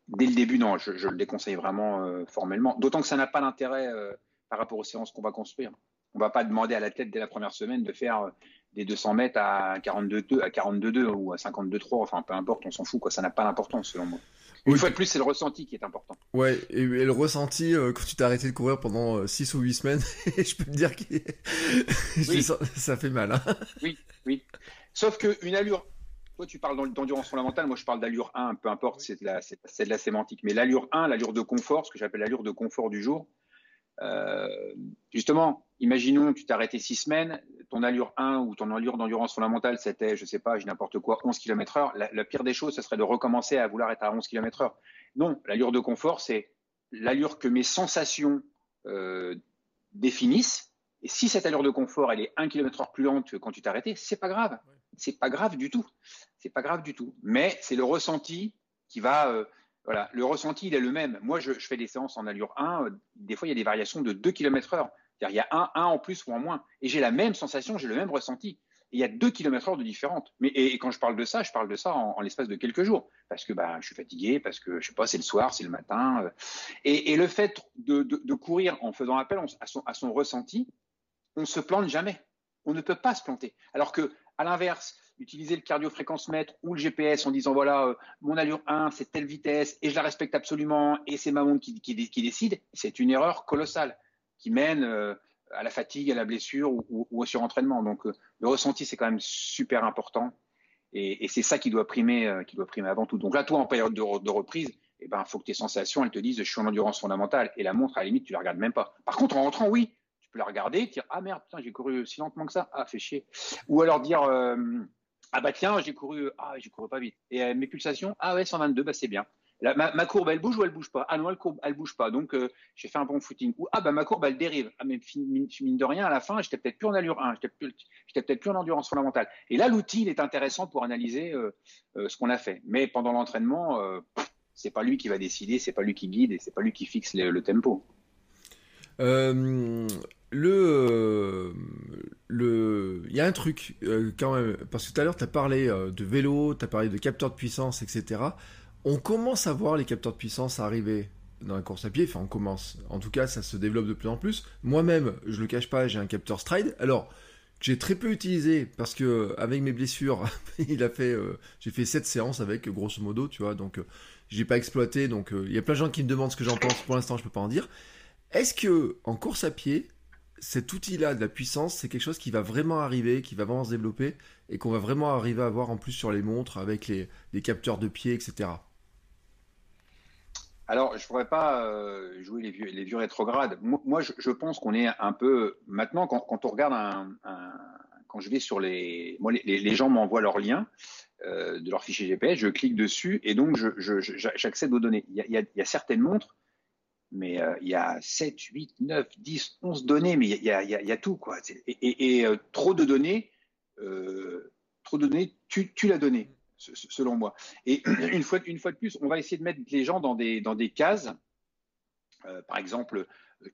dès le début, non, je, le déconseille vraiment euh, formellement. D'autant que ça n'a pas d'intérêt euh, par rapport aux séances qu'on va construire. On ne va pas demander à l'athlète dès la première semaine de faire euh, des 200 mètres à 42,2 à 42,2 ou à 52,3. Enfin, peu importe, on s'en fout. Quoi. Ça n'a pas d'importance, selon moi. Une fois de plus, c'est le ressenti qui est important.
Ouais, et, le ressenti, euh, quand tu t'es arrêté de courir pendant 6 euh, ou 8 semaines, (laughs) je peux te dire que (laughs) ça, fait mal. Hein.
Oui, oui. Sauf qu'une allure, toi tu parles d'endurance fondamentale, moi je parle d'allure 1, peu importe, c'est de, la, de la sémantique. Mais l'allure 1, l'allure de confort, ce que j'appelle l'allure de confort du jour, euh, justement, imaginons tu t'es arrêté 6 semaines, ton allure 1 ou ton allure d'endurance fondamentale, c'était, je sais pas, j'ai n'importe quoi, 11 km heure, la, pire des choses, ce serait de recommencer à vouloir être à 11 km heure. Non, l'allure de confort, c'est l'allure que mes sensations euh, définissent. Et si cette allure de confort, elle est 1 km heure plus lente que quand tu t'es arrêté, c'est pas grave. C'est pas grave du tout. C'est pas grave du tout. Mais c'est le ressenti qui va, euh, Voilà, le ressenti, il est le même. Moi, je, fais des séances en allure 1, des fois, il y a des variations de 2 km heure. Il y a un, en plus ou en moins. Et j'ai la même sensation, j'ai le même ressenti il y a 2 km heure de différente. Mais et, quand je parle de ça, je parle de ça en, l'espace de quelques jours, parce que bah, je suis fatigué, parce que je sais pas, c'est le soir, c'est le matin. Euh. et, le fait de, courir en faisant appel à son, ressenti, on se plante jamais. On ne peut pas se planter. Alors que, à l'inverse, utiliser le cardio-fréquence-mètre ou le GPS en disant voilà, euh, mon allure 1, c'est telle vitesse et je la respecte absolument et c'est ma montre qui, décide, c'est une erreur colossale qui mène euh, à la fatigue, à la blessure ou, au surentraînement. Donc euh, le ressenti, c'est quand même super important et, c'est ça qui doit primer, qui doit primer avant tout. Donc là, toi, en période de, reprise, il eh ben, faut que tes sensations, elles te disent je suis en endurance fondamentale et la montre, à la limite, tu la regardes même pas. Par contre, en rentrant, oui, tu peux la regarder, dire ah merde, putain, j'ai couru si lentement que ça, ah fait chier. Ou alors dire ah bah tiens, j'ai couru, ah j'ai couru pas vite. Et euh, mes pulsations, ah ouais, 122, bah c'est bien. Ma, courbe, elle bouge ou elle bouge pas? Ah non, elle, courbe, elle bouge pas. Donc euh, j'ai fait un bon footing. Ou ah bah ma courbe, elle dérive. Ah mais mine, de rien, à la fin, j'étais peut-être plus en allure 1, j'étais peut-être plus en endurance fondamentale. Et là, l'outil, il est intéressant pour analyser euh, ce qu'on a fait. Mais pendant l'entraînement, c'est pas lui qui va décider, c'est pas lui qui guide et c'est pas lui qui fixe le, tempo.
Euh, le, le, il y a un truc euh, quand même, parce que tout à l'heure tu as parlé euh, de vélo, tu as parlé de capteurs de puissance, etc. On commence à voir les capteurs de puissance arriver dans la course à pied, enfin on commence, en tout cas ça se développe de plus en plus. Moi-même, je le cache pas, j'ai un capteur Stride. Alors, j'ai très peu utilisé parce que avec mes blessures, (laughs) il a fait, j'ai fait 7 séances avec grosso modo, tu vois, donc j'ai pas exploité. Donc il y a plein de gens qui me demandent ce que j'en pense. Pour l'instant, je peux pas en dire. Est-ce que en course à pied, cet outil-là de la puissance, c'est quelque chose qui va vraiment arriver, qui va vraiment se développer et qu'on va vraiment arriver à voir en plus sur les montres avec les, capteurs de pied, etc.
Alors, je ne pourrais pas euh, jouer les vieux, les vieux rétrogrades. Moi, je, pense qu'on est un peu maintenant quand, on regarde un, quand je vais sur les, moi, les, gens m'envoient leurs liens euh, de leur fichier GPS, je clique dessus et donc j'accède aux données. il y, a, certaines montres mais euh, il y a 7, 8, 9, 10, 11 données, mais il y a, tout. Quoi. Et, trop de données, trop de données, tu, tu l'as donné, selon moi. Et (clears throat) une fois, une fois de plus, on va essayer de mettre les gens dans des, dans des cases. par exemple,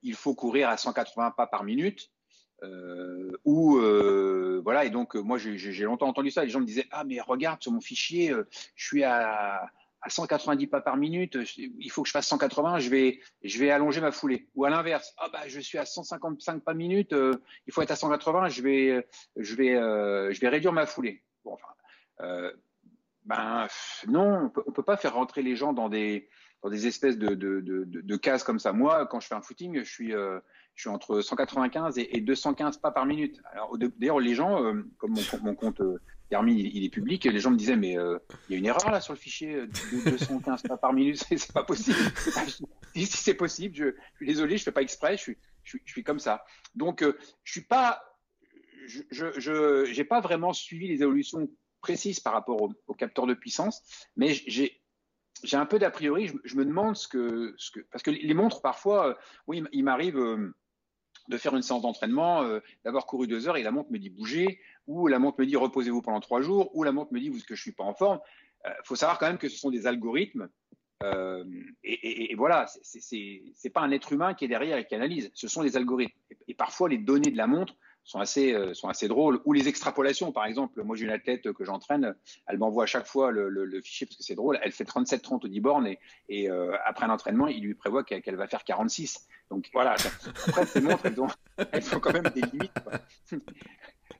il faut courir à 180 pas par minute. ou voilà et donc moi j'ai longtemps entendu ça les gens me disaient ah mais regarde sur mon fichier je suis à à 190 pas par minute, il faut que je fasse 180, je vais, je vais allonger ma foulée. Ou à l'inverse, ah bah je suis à 155 pas minute, euh, il faut être à 180, je vais, je vais, euh, je vais réduire ma foulée. Bon, enfin, euh, ben non, on peut, peut pas faire rentrer les gens dans des, dans des espèces de, de, de, de, cases comme ça. Moi, quand je fais un footing, je suis, je suis entre 195 et, et 215 pas par minute. Alors d'ailleurs, les gens, comme mon, mon compte Garmin, il, est public. Les gens me disaient, mais euh, il y a une erreur là sur le fichier euh, de 215 pas par minute, (laughs) c'est pas possible. (laughs) si c'est possible, je, suis désolé, je fais pas exprès, je suis, je, suis comme ça. Donc, euh, je suis pas, je, je, j'ai pas vraiment suivi les évolutions précises par rapport au, capteur de puissance, mais j'ai, un peu d'a priori. Je, me demande ce que, ce que, parce que les montres parfois, oui, il m'arrive de faire une séance d'entraînement, d'avoir couru deux heures et la montre me dit bouger, ou la montre me dit reposez-vous pendant trois jours, ou la montre me dit vous que je suis pas en forme. Il euh, faut savoir quand même que ce sont des algorithmes. Euh, et, et, voilà, c'est pas un être humain qui est derrière et qui analyse. Ce sont des algorithmes. Et, parfois, les données de la montre sont assez, euh, sont assez drôles. Ou les extrapolations, par exemple. Moi, j'ai une athlète que j'entraîne. Elle m'envoie à chaque fois le, fichier parce que c'est drôle. Elle fait 37-30 au 10 bornes et, et après l'entraînement, il lui prévoit qu'elle va faire 46. Donc voilà. Après, ces montres, elles ont, (laughs) elles ont quand même des limites. (laughs)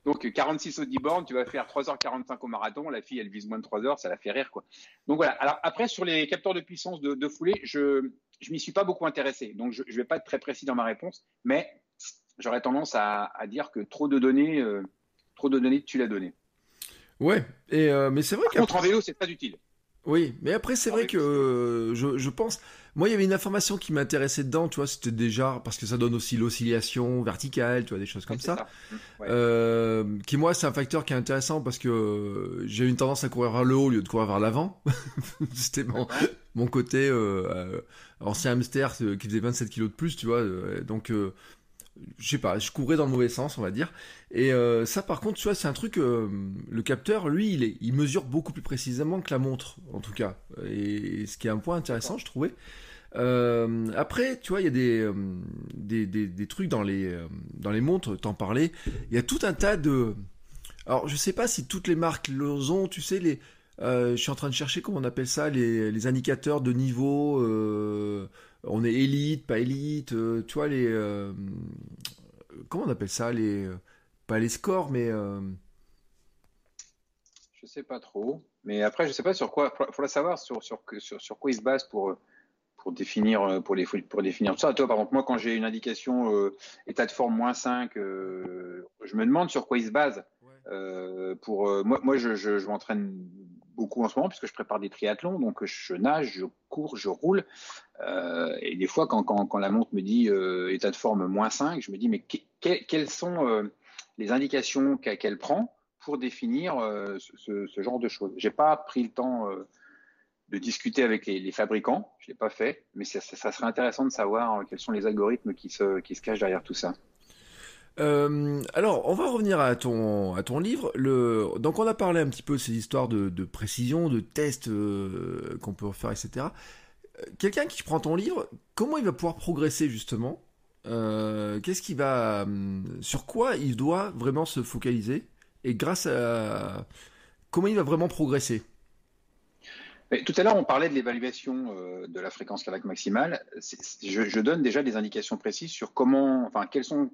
Donc 46 au 10 bornes, tu vas faire 3h45 au marathon. La fille, elle vise moins de 3 heures, ça la fait rire quoi. Donc voilà. Alors après sur les capteurs de puissance de, foulée, je je m'y suis pas beaucoup intéressé, donc je, ne vais pas être très précis dans ma réponse, mais j'aurais tendance à, dire que trop de données, euh, trop de données, tu l'as donné.
Ouais. Et euh, mais c'est vrai
qu'en vélo, c'est très utile.
Oui, mais après c'est vrai que euh, je, je, pense, moi il y avait une information qui m'intéressait dedans, tu vois, c'était déjà parce que ça donne aussi l'oscillation verticale, tu vois, des choses comme ça, mmh, euh, qui moi c'est un facteur qui est intéressant parce que j'ai une tendance à courir vers le haut au lieu de courir vers l'avant, (laughs) c'était mon, mon côté ancien hamster qui faisait 27 kilos de plus, tu vois, donc je sais pas, je courais dans le mauvais sens, on va dire. Et euh, ça, par contre, tu vois, c'est un truc. Euh, le capteur, lui, il, est, il mesure beaucoup plus précisément que la montre, en tout cas. Et, ce qui est un point intéressant, je trouvais. Euh, après, tu vois, il y a des, des, des, trucs dans les, dans les montres, t'en parlais. Il y a tout un tas de. Alors, je sais pas si toutes les marques le ont, tu sais, les. je suis en train de chercher comment on appelle ça, les, les indicateurs de niveau on est élite, pas élite, euh, tu vois, les. Euh, comment on appelle ça les, Pas les scores, mais. Euh,
je sais pas trop. Mais après, je sais pas sur quoi. Il faudra savoir sur, sur, sur, sur, quoi ils se basent pour, pour, définir, pour, les, pour définir ça. Toi, par exemple, moi, quand j'ai une indication état de forme moins 5, je me demande sur quoi ils se basent. pour, moi, moi, je, je, je m'entraîne beaucoup en ce moment puisque je prépare des triathlons, donc je nage, je cours, je roule. Euh, et des fois, quand, la montre me dit euh, état de forme moins 5, je me dis mais quelles sont euh, les indications qu'elle prend pour définir ce, genre de choses? J'ai pas pris le temps de discuter avec les, fabricants, je l'ai pas fait, mais ça, serait intéressant de savoir quels sont les algorithmes qui se, cachent derrière tout ça.
Alors, on va revenir à ton, livre. Donc, on a parlé un petit peu de ces histoires de, précision, de tests qu'on peut faire, etc. Euh, quelqu'un qui prend ton livre, comment il va pouvoir progresser justement? Qu'est-ce qui va, sur quoi il doit vraiment se focaliser? Et grâce à comment il va vraiment progresser?
Tout à l'heure, on parlait de l'évaluation de la fréquence cardiaque maximale. Je, je, donne déjà des indications précises sur comment, enfin, quels sont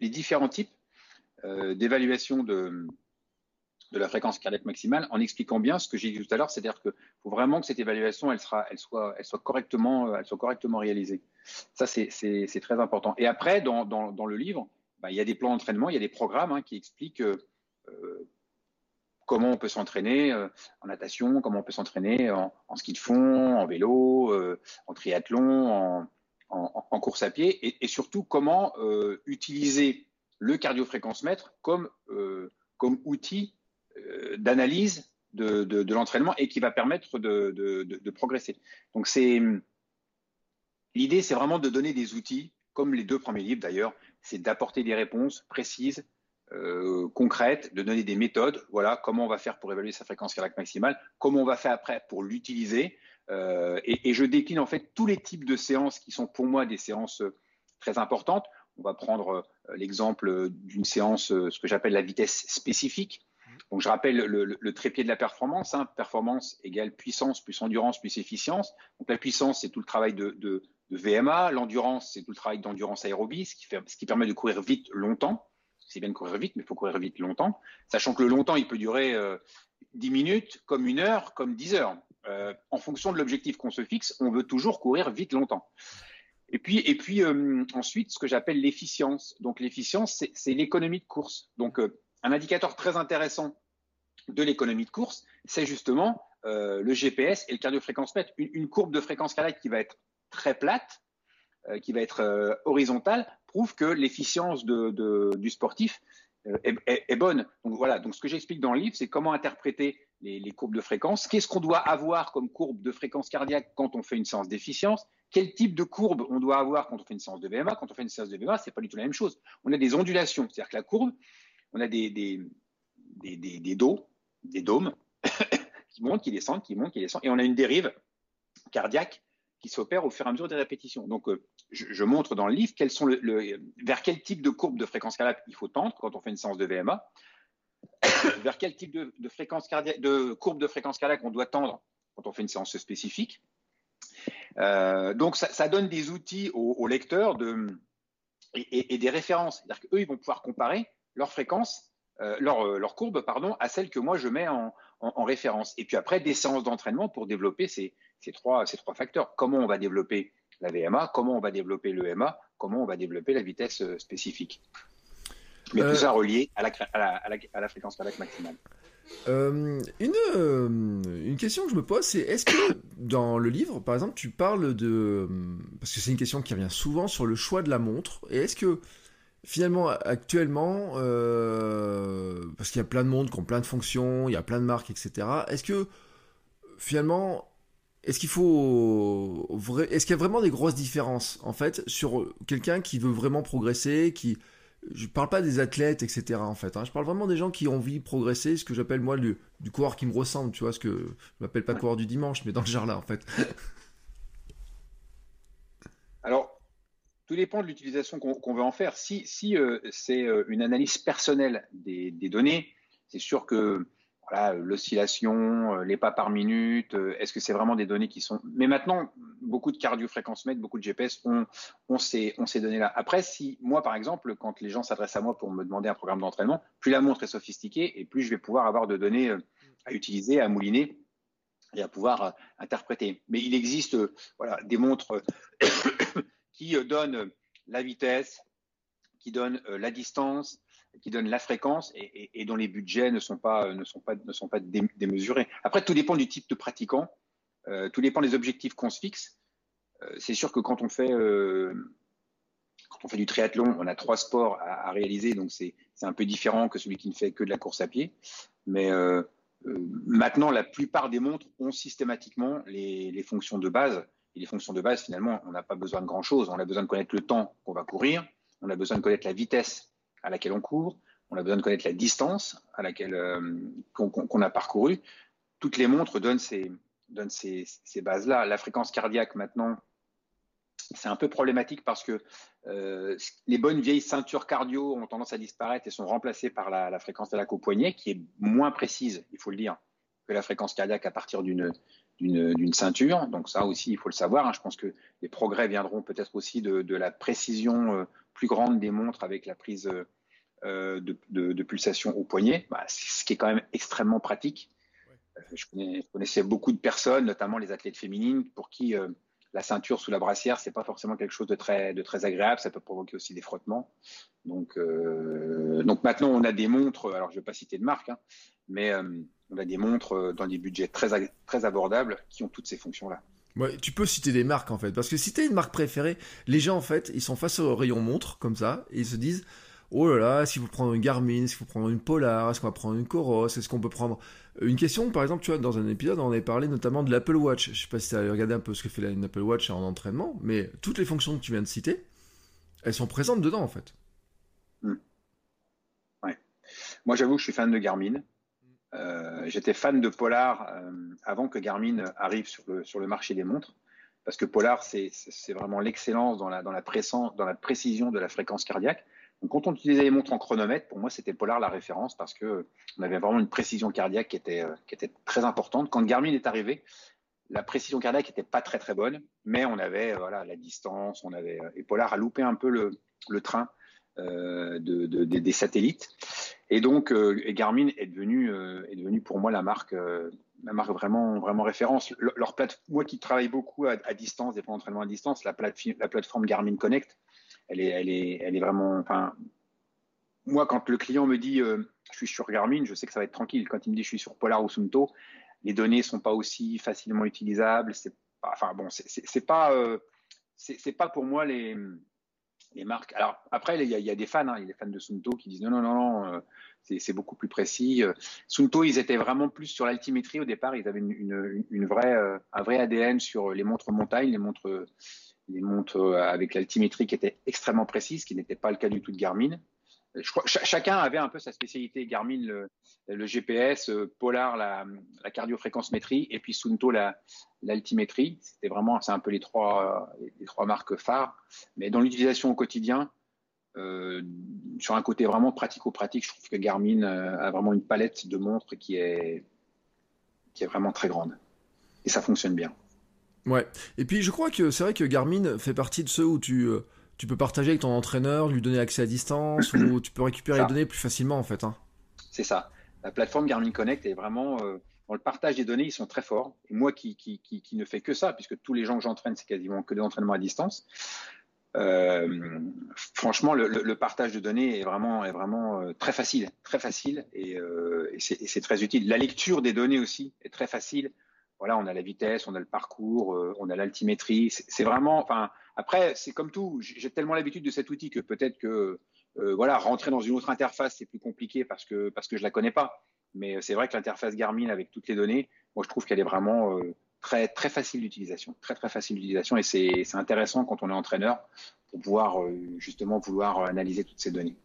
les différents types euh, d'évaluation de, de la fréquence cardiaque maximale en expliquant bien ce que j'ai dit tout à l'heure, c'est-à-dire qu'il faut vraiment que cette évaluation elle, soit, correctement, elle soit correctement réalisée. Ça, c'est très important. Et après, dans, le livre, bah, il y a des plans d'entraînement, il y a des programmes hein, qui expliquent euh, comment on peut s'entraîner euh, en natation, comment on peut s'entraîner en, ski de fond, en vélo, euh, en triathlon, en, course à pied et, surtout comment euh, utiliser le cardiofréquencemètre comme, euh, outil euh, d'analyse de, l'entraînement et qui va permettre de, progresser. Donc c'est l'idée, c'est vraiment de donner des outils, comme les deux premiers livres d'ailleurs, c'est d'apporter des réponses précises, concrètes, de donner des méthodes. Voilà comment on va faire pour évaluer sa fréquence cardiaque maximale, comment on va faire après pour l'utiliser, euh, et, je décline en fait tous les types de séances qui sont pour moi des séances euh, très importantes. On va prendre euh, l'exemple d'une séance, ce que j'appelle la vitesse spécifique. Donc je rappelle le, le, trépied de la performance. Hein. Performance égale puissance plus endurance plus efficience. Donc la puissance, c'est tout le travail de, de, de VMA. L'endurance, c'est tout le travail d'endurance aérobie, ce qui, fait, ce qui permet de courir vite longtemps. C'est bien de courir vite, mais il faut courir vite longtemps. Sachant que le longtemps, il peut durer euh, 10 minutes, comme une heure, comme 10 heures. Euh, en fonction de l'objectif qu'on se fixe, on veut toujours courir vite longtemps. Et puis, et puis euh, ensuite, ce que j'appelle l'efficience. Donc l'efficience, c'est l'économie de course. Donc euh, un indicateur très intéressant de l'économie de course, c'est justement le GPS et le cardiofréquencemètre. Une, courbe de fréquence cardiaque qui va être très plate, qui va être horizontale, prouve que l'efficience du sportif est, est, bonne. Donc voilà. Donc ce que j'explique dans le livre, c'est comment interpréter les, courbes de fréquence. Qu'est-ce qu'on doit avoir comme courbe de fréquence cardiaque quand on fait une séance d'efficience? Quel type de courbe on doit avoir quand on fait une séance de VMA Quand on fait une séance de VMA, c'est pas du tout la même chose. On a des ondulations, c'est-à-dire que la courbe, on a des, dos, des dômes (coughs) qui montent, qui descendent, qui montent, qui descendent, et on a une dérive cardiaque qui s'opère au fur et à mesure des répétitions. Donc, euh, je, montre dans le livre vers quel type de courbe de fréquence cardiaque il faut tendre quand on fait une séance de VMA. (coughs) vers quel type de, fréquence cardiaque, de courbe de fréquence cardiaque on doit tendre quand on fait une séance spécifique. Euh, donc ça, donne des outils aux, lecteurs de, et, des références. C'est-à-dire qu'eux, ils vont pouvoir comparer leur fréquence, euh, leur, euh, leur, courbe, pardon, à celle que moi je mets en, référence. Et puis après, des séances d'entraînement pour développer ces, ces, trois, ces trois facteurs. Comment on va développer la VMA, comment on va développer l'EMA, comment on va développer la vitesse spécifique. Mais tout euh, ça relié à la, à la, à la, fréquence cardiaque maximale.
Euh, une, euh, une question que je me pose, c'est est-ce que dans le livre, par exemple, tu parles de... Parce que c'est une question qui revient souvent sur le choix de la montre, et est-ce que finalement, actuellement, parce qu'il y a plein de monde qui ont plein de fonctions, il y a plein de marques, etc., est-ce que finalement, est-ce qu'il faut est-ce qu'il y a vraiment des grosses différences en fait sur quelqu'un qui veut vraiment progresser, qui je parle pas des athlètes etc en fait, hein. je parle vraiment des gens qui ont envie de progresser, ce que j'appelle moi le, du coureur qui me ressemble, tu vois, ce que je m'appelle pas coureur du dimanche, mais dans le genre là en fait.
Alors tout dépend de l'utilisation qu'on veut en faire. Si, euh, c'est euh, une analyse personnelle des, données, c'est sûr que l'oscillation, euh, les pas par minute, est-ce que c'est vraiment des données qui sont... Mais maintenant, beaucoup de cardio-fréquence-mètres, beaucoup de GPS ont, ces, données-là. Après, si moi, par exemple, quand les gens s'adressent à moi pour me demander un programme d'entraînement, plus la montre est sophistiquée et plus je vais pouvoir avoir de données à utiliser, à mouliner et à pouvoir interpréter. Mais il existe des montres qui donnent la vitesse, qui donnent la distance, qui donne la fréquence et, dont les budgets ne sont pas, démesurés. Après, tout dépend du type de pratiquant, euh, tout dépend des objectifs qu'on se fixe. Euh, c'est sûr que quand on fait euh, du triathlon, on a trois sports à, réaliser, donc c'est un peu différent que celui qui ne fait que de la course à pied. Mais maintenant, la plupart des montres ont systématiquement les, fonctions de base. Et les fonctions de base, finalement, on n'a pas besoin de grand-chose. On a besoin de connaître le temps qu'on va courir, on a besoin de connaître la vitesse à laquelle on court, on a besoin de connaître la distance à laquelle euh, qu'on a parcouru. Toutes les montres donnent ces, bases-là. La fréquence cardiaque maintenant, c'est un peu problématique parce que euh, les bonnes vieilles ceintures cardio ont tendance à disparaître et sont remplacées par la, la fréquence cardiaque au poignet, qui est moins précise, il faut le dire, que la fréquence cardiaque à partir d'une d'une ceinture. Donc ça aussi, il faut le savoir. Hein. Je pense que les progrès viendront peut-être aussi de, de, la précision euh, plus grande des montres avec la prise euh, de, de, pulsation au poignet, bah, ce qui est quand même extrêmement pratique. Euh, je, connaissais beaucoup de personnes, notamment les athlètes féminines, pour qui euh, la ceinture sous la brassière, c'est pas forcément quelque chose de très, de très agréable. Ça peut provoquer aussi des frottements. Donc, donc maintenant, on a des montres. Alors, je vais pas citer de marque, hein, mais on a des montres dans des budgets très, très abordables qui ont toutes ces fonctions-là.
Ouais, tu peux citer des marques en fait, parce que si tu as une marque préférée, les gens en fait, ils sont face au rayon montre comme ça, et ils se disent oh là là, est-ce qu'il faut prendre une Garmin, est-ce qu'il faut prendre une Polar, est-ce qu'on va prendre une Coros, est-ce qu'on peut prendre une question, par exemple, tu vois, dans un épisode, on avait parlé notamment de l'Apple Watch. Je sais pas si tu as regardé un peu ce que fait une Apple Watch en entraînement, mais toutes les fonctions que tu viens de citer, elles sont présentes dedans en fait.
Hmm. Ouais. Moi, j'avoue que je suis fan de Garmin. Euh, j'étais fan de Polar euh, avant que Garmin arrive sur le, sur le marché des montres, parce que Polar, c'est vraiment l'excellence dans la, dans, la dans la précision de la fréquence cardiaque. Donc, quand on utilisait les montres en chronomètre, pour moi, c'était Polar la référence parce que on avait vraiment une précision cardiaque qui était, euh, qui était très importante. Quand Garmin est arrivé, la précision cardiaque n'était pas très très bonne, mais on avait voilà la distance, on avait et Polar a loupé un peu le, le train euh, de, de, des satellites. Et donc, euh, Garmin est devenu, euh, est devenu pour moi la marque, euh, la marque vraiment, vraiment référence. leur plate, moi qui travaille beaucoup à, distance, des plans d'entraînement à distance, la, plate, la plateforme Garmin Connect, elle est, elle est, elle est vraiment. Enfin, moi, quand le client me dit je suis sur Garmin, je sais que ça va être tranquille. Quand il me dit je suis sur Polar ou Sunto, les données sont pas aussi facilement utilisables. C'est pas, enfin bon, c'est pas, c'est pas pour moi les les marques. Après, il y, a, des fans, hein, il y a des fans de Sunto qui disent non, non, non, euh, c'est beaucoup plus précis. Euh, Sunto, ils étaient vraiment plus sur l'altimétrie au départ. Ils avaient une, euh, un vrai ADN sur les montres montagne, les montres, montres avec l'altimétrie qui était extrêmement précise, ce qui n'était pas le cas du tout de Garmin. Chacun avait un peu sa spécialité. Garmin, le, GPS, Polar, la, la cardiofréquence-métrie, et puis Sunto, la, l'altimétrie. C'était vraiment, c'est un peu les trois, les trois marques phares. Mais dans l'utilisation au quotidien, euh, sur un côté vraiment pratico-pratique, je trouve que Garmin euh, a vraiment une palette de montres qui est, qui est vraiment très grande. Et ça fonctionne bien.
Ouais. Et puis je crois que c'est vrai que Garmin fait partie de ceux où tu, euh, tu peux partager avec ton entraîneur, lui donner accès à distance, ou tu peux récupérer les données plus facilement en fait. Hein.
C'est ça. La plateforme Garmin Connect est vraiment dans le partage des données, ils sont très forts. Et moi qui, qui, qui, qui ne fais que ça, puisque tous les gens que j'entraîne, c'est quasiment que des entraînements à distance. Euh, franchement, le, le, partage de données est vraiment, est vraiment euh, très facile, très facile, et, euh, et c'est très utile. La lecture des données aussi est très facile. Voilà, on a la vitesse, on a le parcours, euh, on a l'altimétrie. C'est vraiment, enfin, après, c'est comme tout. J'ai tellement l'habitude de cet outil que peut-être que, euh, voilà, rentrer dans une autre interface, c'est plus compliqué parce que parce que je la connais pas. Mais c'est vrai que l'interface Garmin avec toutes les données, moi je trouve qu'elle est vraiment, euh, très très facile d'utilisation, très très facile d'utilisation et c'est intéressant quand on est entraîneur pour pouvoir euh, justement vouloir analyser toutes ces données.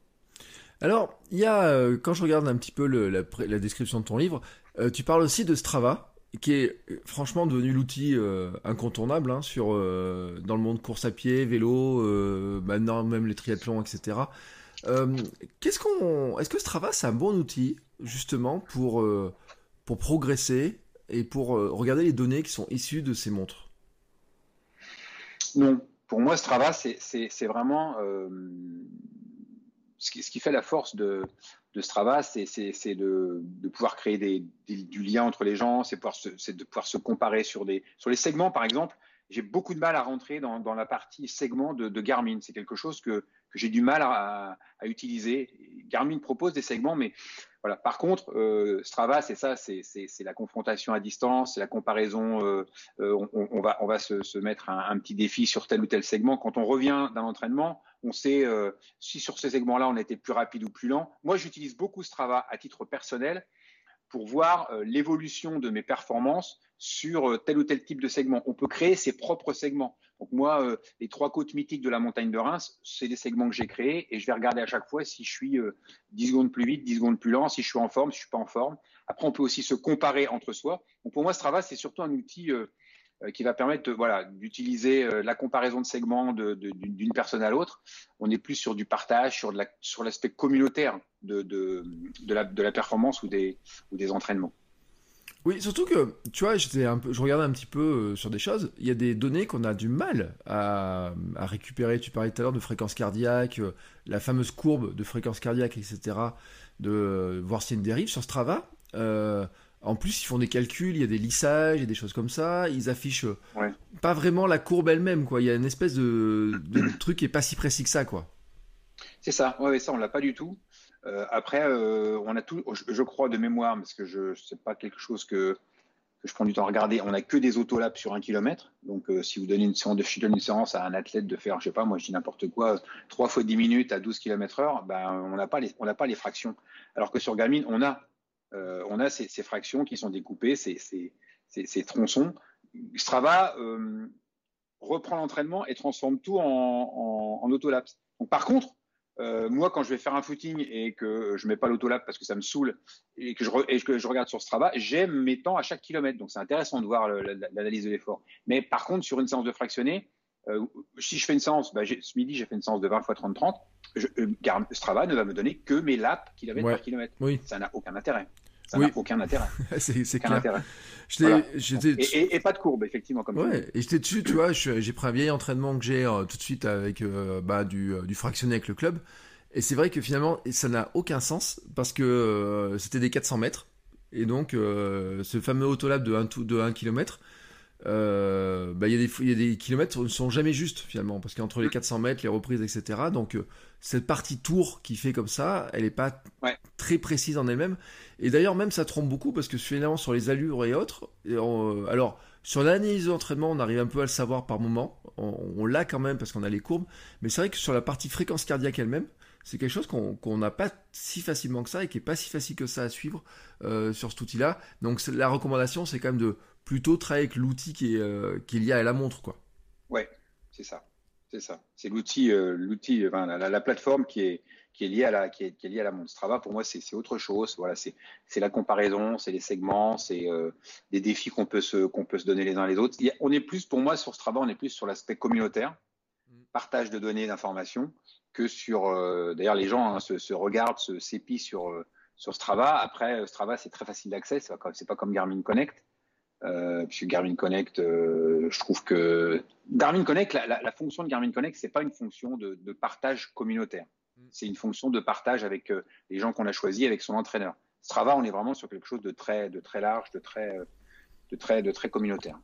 Alors, il y a, euh, quand je regarde un petit peu la, description de ton livre, euh, tu parles aussi de Strava, qui est franchement devenu l'outil incontournable hein, sur, dans le monde course à pied, vélo, maintenant même les triathlons, etc. Qu'est-ce qu'on, est-ce que Strava c'est un bon outil justement pour pour progresser et pour euh, regarder les données qui sont issues de ces montres?
Non, pour moi, Strava, c'est vraiment euh, ce, qui, ce, qui, fait la force de, de Strava, c'est de, de, pouvoir créer du lien entre les gens, c'est de pouvoir se comparer sur, les segments, par exemple. J'ai beaucoup de mal à rentrer dans, la partie segment de, Garmin. C'est quelque chose que, j'ai du mal à, utiliser. Garmin propose des segments, mais voilà. Par contre, euh, Strava, c'est ça, c'est la confrontation à distance, c'est la comparaison. Euh, euh, on, va, se mettre un, un, petit défi sur tel ou tel segment. Quand on revient d'un entraînement, on sait si sur ce segment-là on était plus rapide ou plus lent. Moi, j'utilise beaucoup Strava à titre personnel pour voir l'évolution de mes performances sur tel ou tel type de segment. On peut créer ses propres segments. Donc moi, euh, les trois côtes mythiques de la montagne de Reims, c'est des segments que j'ai créés et je vais regarder à chaque fois si je suis 10 euh, secondes plus vite, 10 secondes plus lent, si je suis en forme, si je suis pas en forme. Après, on peut aussi se comparer entre soi. Donc pour moi, Strava, c'est surtout un outil euh, qui va permettre voilà, d'utiliser la comparaison de segments d'une personne à l'autre. On est plus sur du partage, sur, l'aspect communautaire de, la, performance ou des, entraînements.
Oui, surtout que, tu vois, je regardais un petit peu euh, sur des choses. Il y a des données qu'on a du mal à, récupérer. Tu parlais tout à l'heure de fréquence cardiaque, euh, la fameuse courbe de fréquence cardiaque, etc. De euh, voir s'il y a une dérive sur Strava. En plus, ils font des calculs, il y a des lissages, et des choses comme ça. Ils affichent pas vraiment la courbe elle-même, quoi. Il y a une espèce de, de (clears throat) truc qui est pas si précis que ça, quoi.
C'est ça. Ouais, ça on l'a pas du tout. Euh, après, euh, on a tout, je, crois de mémoire, parce que je sais pas quelque chose que, que, je prends du temps à regarder. On n'a que des autolabs sur un kilomètre. Donc, euh, si vous donnez une séance de je une séance à un athlète de faire, je sais pas, moi je dis n'importe quoi, 3 fois 10 minutes à 12 km heure, ben on n'a pas les, on n'a pas les fractions. Alors que sur Garmin, on a, on a ces, ces, fractions qui sont découpées, ces, ces, ces tronçons. Strava reprend l'entraînement et transforme tout en, en, en autolapse. Donc, par contre, euh, moi, quand je vais faire un footing et que je mets pas l'autolab parce que ça me saoule et que je, et que je regarde sur Strava, j'aime mes temps à chaque kilomètre. Donc, c'est intéressant de voir l'analyse de l'effort. Mais par contre, sur une séance de fractionné, euh, si je fais une séance, bah, ce midi, j'ai fait une séance de 20 x 30-30, euh, Strava ne va me donner que mes laps kilomètres par kilomètre. Oui. Ça n'a aucun intérêt. Ça n'a aucun intérêt. (laughs)
c'est clair. Intérêt.
Et, pas de courbe, effectivement. Comme
ouais, et j'étais dessus, tu vois, j'ai pris un vieil entraînement que j'ai euh, tout de suite avec euh, bah, du, euh, du fractionné avec le club. Et c'est vrai que finalement, ça n'a aucun sens parce que c'était des 400 mètres. Et donc, ce fameux autolab de 1, de 1 km, euh, bah, il y, y, a des kilomètres qui ne sont jamais justes finalement, parce qu'entre les 400 mètres, les reprises, etc. Donc cette partie tour qui fait comme ça, elle n'est pas très précise en elle-même. Et d'ailleurs même ça trompe beaucoup parce que finalement sur les allures et autres, euh, alors sur l'analyse d'entraînement, on arrive un peu à le savoir par moment, on, l'a quand même parce qu'on a les courbes, mais c'est vrai que sur la partie fréquence cardiaque elle-même, c'est quelque chose qu'on n'a pas si facilement que ça et qui est pas si facile que ça à suivre sur cet outil-là. Donc la recommandation, c'est quand même de plutôt travailler avec l'outil qui est, euh, qui est à la montre, quoi.
Ouais, c'est ça. C'est ça. C'est l'outil, euh, l'outil, la, plateforme qui est, qui est liée à la, qui est, qui est liée à la montre. Strava, pour moi, c'est autre chose. Voilà, c'est la comparaison, c'est les segments, c'est euh, des défis qu'on peut se, qu'on peut se donner les uns les autres. on est plus, pour moi, sur Strava, on est plus sur l'aspect communautaire, mm. partage de données, d'informations, que sur. D'ailleurs, les gens hein, se, se, regardent, se s'épient sur sur Strava. Après, Strava, c'est très facile d'accès. C'est pas, pas comme Garmin Connect. Euh, puisque Garmin Connect, euh, je trouve que Garmin Connect, la, la, fonction de Garmin Connect, c'est pas une fonction de, de partage communautaire. Mm. C'est une fonction de partage avec euh, les gens qu'on a choisis, avec son entraîneur. Strava, on est vraiment sur quelque chose de très, de très large, de très, euh, de très, de très communautaire.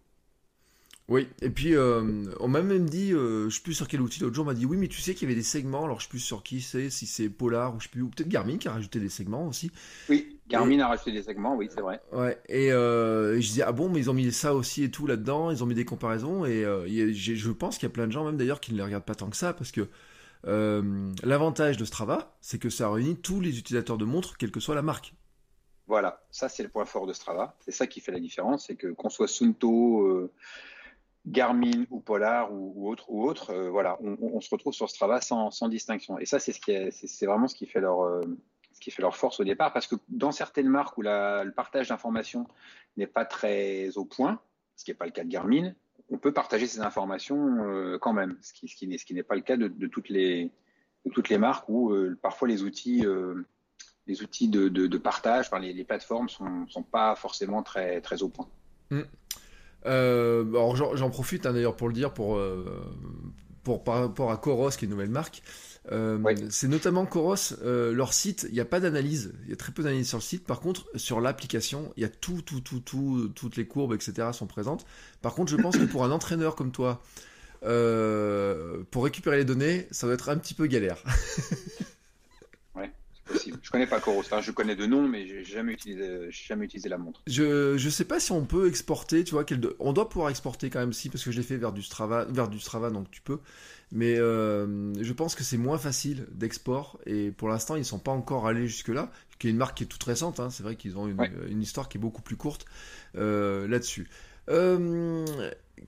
Oui, et puis euh, on m'a même dit, euh, je sais plus sur quel outil, l'autre jour on m'a dit oui, mais tu sais qu'il y avait des segments, alors je sais plus sur qui c'est, si c'est Polar ou je sais plus, ou peut-être Garmin qui a rajouté des segments aussi.
Oui, Garmin a rajouté des segments, oui, c'est vrai.
Ouais, et, euh, je disais, ah bon, mais ils ont mis ça aussi et tout là-dedans, ils ont mis des comparaisons, et euh, je pense qu'il y a plein de gens même d'ailleurs qui ne les regardent pas tant que ça, parce que l'avantage de Strava, c'est que ça réunit tous les utilisateurs de montres, quelle que soit la marque.
Voilà, ça c'est le point fort de Strava. C'est ça qui fait la différence, c'est que qu'on soit Sunto, euh, Garmin ou Polar ou, autre, ou autre euh, voilà, on, se retrouve sur Strava sans, distinction. Et ça, c'est ce vraiment ce qui fait leur euh, ce qui fait leur force au départ, parce que dans certaines marques où le partage d'informations n'est pas très au point, ce qui n'est pas le cas de Garmin, on peut partager ces informations quand même, ce qui, n'est pas le cas de, toutes les marques où parfois les outils les outils de, partage, enfin, les, plateformes sont, sont pas forcément très, très au point.
Euh, alors j'en profite hein, d'ailleurs pour le dire pour, euh, pour par rapport à Coros qui est une nouvelle marque. Euh, c'est notamment Coros, leur site, il n'y a pas d'analyse, il y a très peu d'analyse sur le site. Par contre, sur l'application, il y a tout, tout, tout, tout, toutes les courbes, etc. sont présentes. Par contre, je pense que pour un entraîneur comme toi, pour récupérer les données, ça va être un petit peu galère. (laughs)
Je connais pas Coros. je connais de nom, mais j'ai jamais utilisé, jamais utilisé la montre.
Je je sais pas si on peut exporter. Tu vois, on doit pouvoir exporter quand même si parce que je l'ai fait vers du Strava, vers du Strava, donc tu peux. Mais euh, je pense que c'est moins facile d'export et pour l'instant ils sont pas encore allés jusque là. Qui est une marque qui est toute récente. Hein. C'est vrai qu'ils ont une, histoire qui est beaucoup plus courte euh, là-dessus. Euh,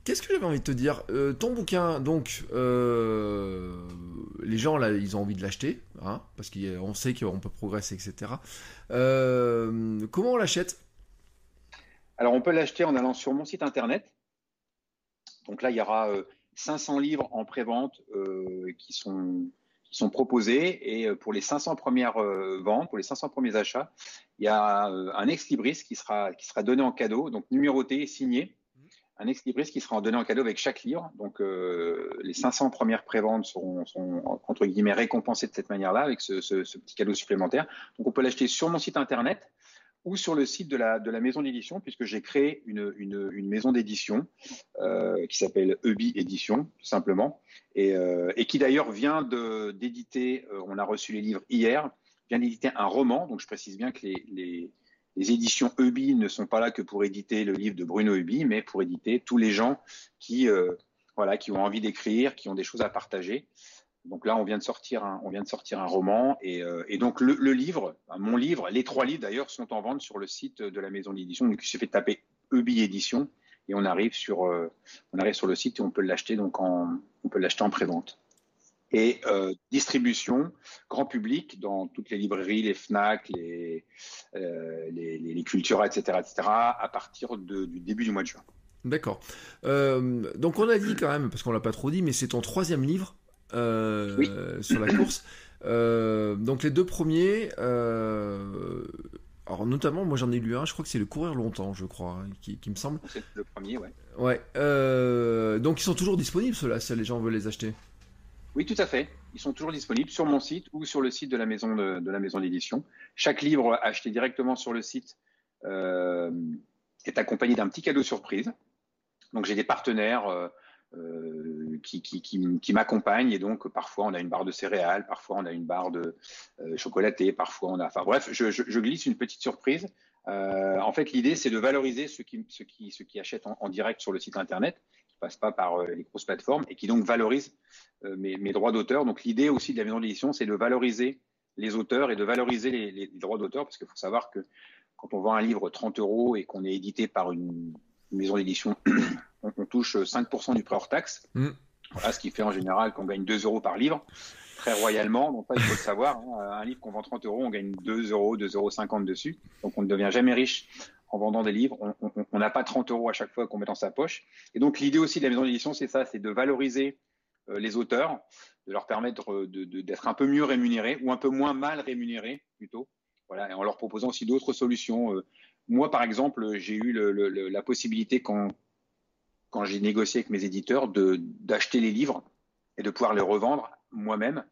Qu'est-ce que j'avais envie de te dire? Euh, Ton bouquin, donc, euh, les gens là, ils ont envie de l'acheter, hein, parce qu'on sait qu'on peut progresser, etc. Euh, comment on l'achète?
Alors, on peut l'acheter en allant sur mon site internet. Donc là, il y aura 500 livres en pré-vente qui sont qui sont proposés et pour les 500 premières ventes, pour les 500 premiers achats, il y a un ex libris qui sera qui sera donné en cadeau, donc numéroté, signé un ex libris qui sera donné en cadeau avec chaque livre. Donc, euh, les 500 premières préventes seront, entre guillemets récompensées de cette manière-là, avec ce, petit cadeau supplémentaire. Donc, on peut l'acheter sur mon site internet ou sur le site de la, maison d'édition, puisque j'ai créé une, maison d'édition euh, qui s'appelle Ebi Édition, tout simplement, et, euh, qui d'ailleurs vient d'éditer, on a reçu les livres hier, vient d'éditer un roman. Donc, je précise bien que les les éditions Eubi ne sont pas là que pour éditer le livre de Bruno Eubi, mais pour éditer tous les gens qui, euh, voilà, qui ont envie d'écrire, qui ont des choses à partager. Donc là, on vient de sortir un, on vient de sortir un roman et, euh, donc le, livre, mon livre, les trois livres d'ailleurs sont en vente sur le site de la maison d'édition. Donc il suffit de taper Eubi édition et on arrive sur, euh, on arrive sur le site et on peut l'acheter donc en, on peut l'acheter en prévente et euh, distribution grand public dans toutes les librairies, les Fnac, les, euh, les, les, Cultura, etc., etc., à partir de, du début du mois de juin.
D'accord. Euh, donc on a dit quand même, parce qu'on l'a pas trop dit, mais c'est ton troisième livre sur la course. Donc les deux premiers, alors notamment, moi j'en ai lu un, je crois que c'est le courir longtemps, je crois, hein, qui, qui, me semble.
C'est le premier, ouais.
Ouais. donc ils sont toujours disponibles ceux-là, si les gens veulent les acheter.
Oui, tout à fait. Ils sont toujours disponibles sur mon site ou sur le site de la maison de, la maison d'édition. Chaque livre acheté directement sur le site euh, est accompagné d'un petit cadeau surprise. Donc j'ai des partenaires euh, euh, qui, m'accompagnent et donc parfois on a une barre de céréales, parfois on a une barre de chocolaté, parfois on a. Enfin bref, je, glisse une petite surprise. en fait, l'idée c'est de valoriser ceux qui, ceux qui, ceux qui achètent en, en direct sur le site internet passe pas par euh, les grosses plateformes et qui donc valorise euh, mes, droits d'auteur. Donc l'idée aussi de la maison d'édition, c'est de valoriser les auteurs et de valoriser les, droits d'auteur parce qu'il faut savoir que quand on vend un livre 30 euros et qu'on est édité par une, maison d'édition, (clears throat) on, touche 5% du prêt hors taxe. Mm. Voilà, ce qui fait en général qu'on gagne 2 euros par livre, très royalement. Donc, il faut le savoir. Hein. un livre qu'on vend 30 euros, on gagne 2 euros, 2,50 euros dessus. Donc, on ne devient jamais riche en vendant des livres. On n'a pas 30 euros à chaque fois qu'on met dans sa poche. Et donc l'idée aussi de la maison d'édition, c'est ça, c'est de valoriser euh, les auteurs, de leur permettre euh, d'être un peu mieux rémunérés ou un peu moins mal rémunérés plutôt. Voilà, et en leur proposant aussi d'autres solutions. Euh, moi, par exemple, j'ai eu la possibilité quand quand j'ai négocié avec mes éditeurs d'acheter les livres et de pouvoir les revendre moi-même,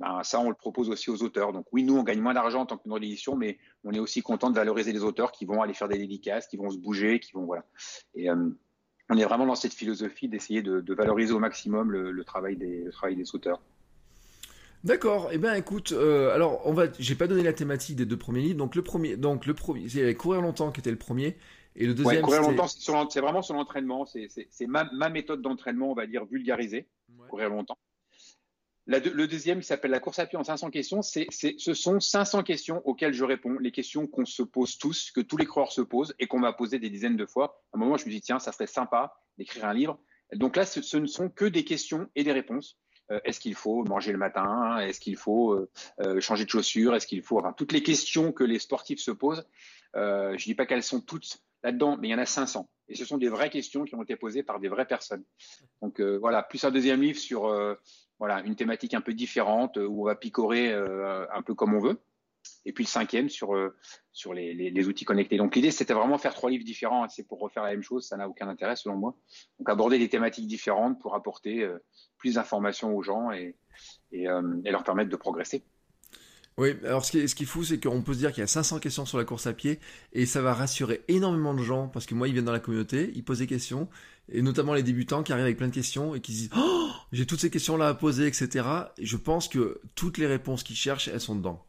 ben, ça, on le propose aussi aux auteurs. Donc oui, nous, on gagne moins d'argent en tant que d'édition, mais on est aussi content de valoriser les auteurs qui vont aller faire des dédicaces, qui vont se bouger, qui vont voilà. Et euh, on est vraiment dans cette philosophie d'essayer de, valoriser au maximum le, travail des, le travail des auteurs.
D'accord. Eh bien, écoute, euh, alors on va. J'ai pas donné la thématique des deux premiers livres. Donc le premier, donc le premier, c'est courir longtemps qui était le premier, et le deuxième.
courir longtemps, c'est vraiment sur l'entraînement. C'est ma, ma, méthode d'entraînement, on va dire vulgarisée. Courir longtemps. Le deuxième, qui s'appelle la course à pied en 500 questions, c'est, ce sont 500 questions auxquelles je réponds, les questions qu'on se pose tous, que tous les coureurs se posent et qu'on m'a posé des dizaines de fois. À un moment, je me dis, tiens, ça serait sympa d'écrire un livre. Donc là, ce, ne sont que des questions et des réponses. Euh, est-ce qu'il faut manger le matin? Est-ce qu'il faut euh, euh, changer de chaussures? Est-ce qu'il faut enfin, toutes les questions que les sportifs se posent. je ne dis pas qu'elles sont toutes là-dedans, mais il y en a 500. Et ce sont des vraies questions qui ont été posées par des vraies personnes. Donc voilà, plus un deuxième livre sur voilà, une thématique un peu différente euh, où on va picorer euh, un peu comme on veut. Et puis le cinquième sur, euh, sur les, les, outils connectés. Donc l'idée, c'était vraiment faire trois livres différents. C'est pour refaire la même chose, ça n'a aucun intérêt selon moi. Donc aborder des thématiques différentes pour apporter plus d'informations aux gens et, et leur permettre de progresser.
Oui, alors ce qui est, ce qui fou, c'est qu'on peut se dire qu'il y a 500 questions sur la course à pied et ça va rassurer énormément de gens parce que moi, ils viennent dans la communauté, ils posent des questions et notamment les débutants qui arrivent avec plein de questions et qui disent oh, j'ai toutes ces questions là à poser, etc. Et je pense que toutes les réponses qu'ils cherchent, elles sont dedans.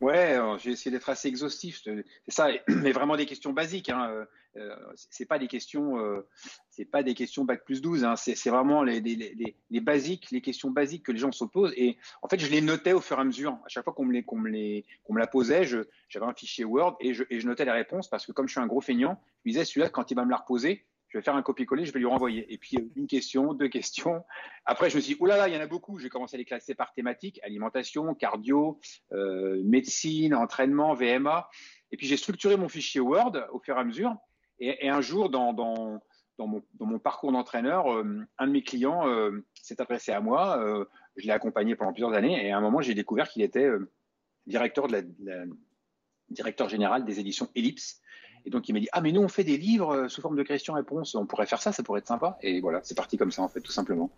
Ouais, j'ai essayé d'être assez exhaustif. C'est ça, (clears throat) mais vraiment des questions basiques. Hein. Euh, euh c'est pas des questions, euh, c'est pas des questions bac plus 12. Hein. C'est vraiment les, les, les, basiques, les questions basiques que les gens se posent. Et en fait, je les notais au fur et à mesure. À chaque fois qu'on me les, qu'on me les, qu'on me la posait, j'avais un fichier Word et je, et je notais les réponses parce que comme je suis un gros feignant, je me disais celui-là quand il va me la reposer, je vais faire un copier-coller, je vais lui renvoyer. Et puis une question, deux questions. Après, je me suis dit, oulala, il y en a beaucoup. J'ai commencé à les classer par thématique alimentation, cardio, euh, médecine, entraînement, VMA. Et puis j'ai structuré mon fichier Word au fur et à mesure. Et, un jour, dans, mon, parcours d'entraîneur, euh, un de mes clients euh, s'est adressé à moi. Euh, je l'ai accompagné pendant plusieurs années. Et à un moment, j'ai découvert qu'il était directeur général des éditions Ellipse. Et donc il m'a dit ah mais nous on fait des livres euh, sous forme de questions-réponses, on pourrait faire ça, ça pourrait être sympa. Et voilà, c'est parti comme ça en fait, tout simplement.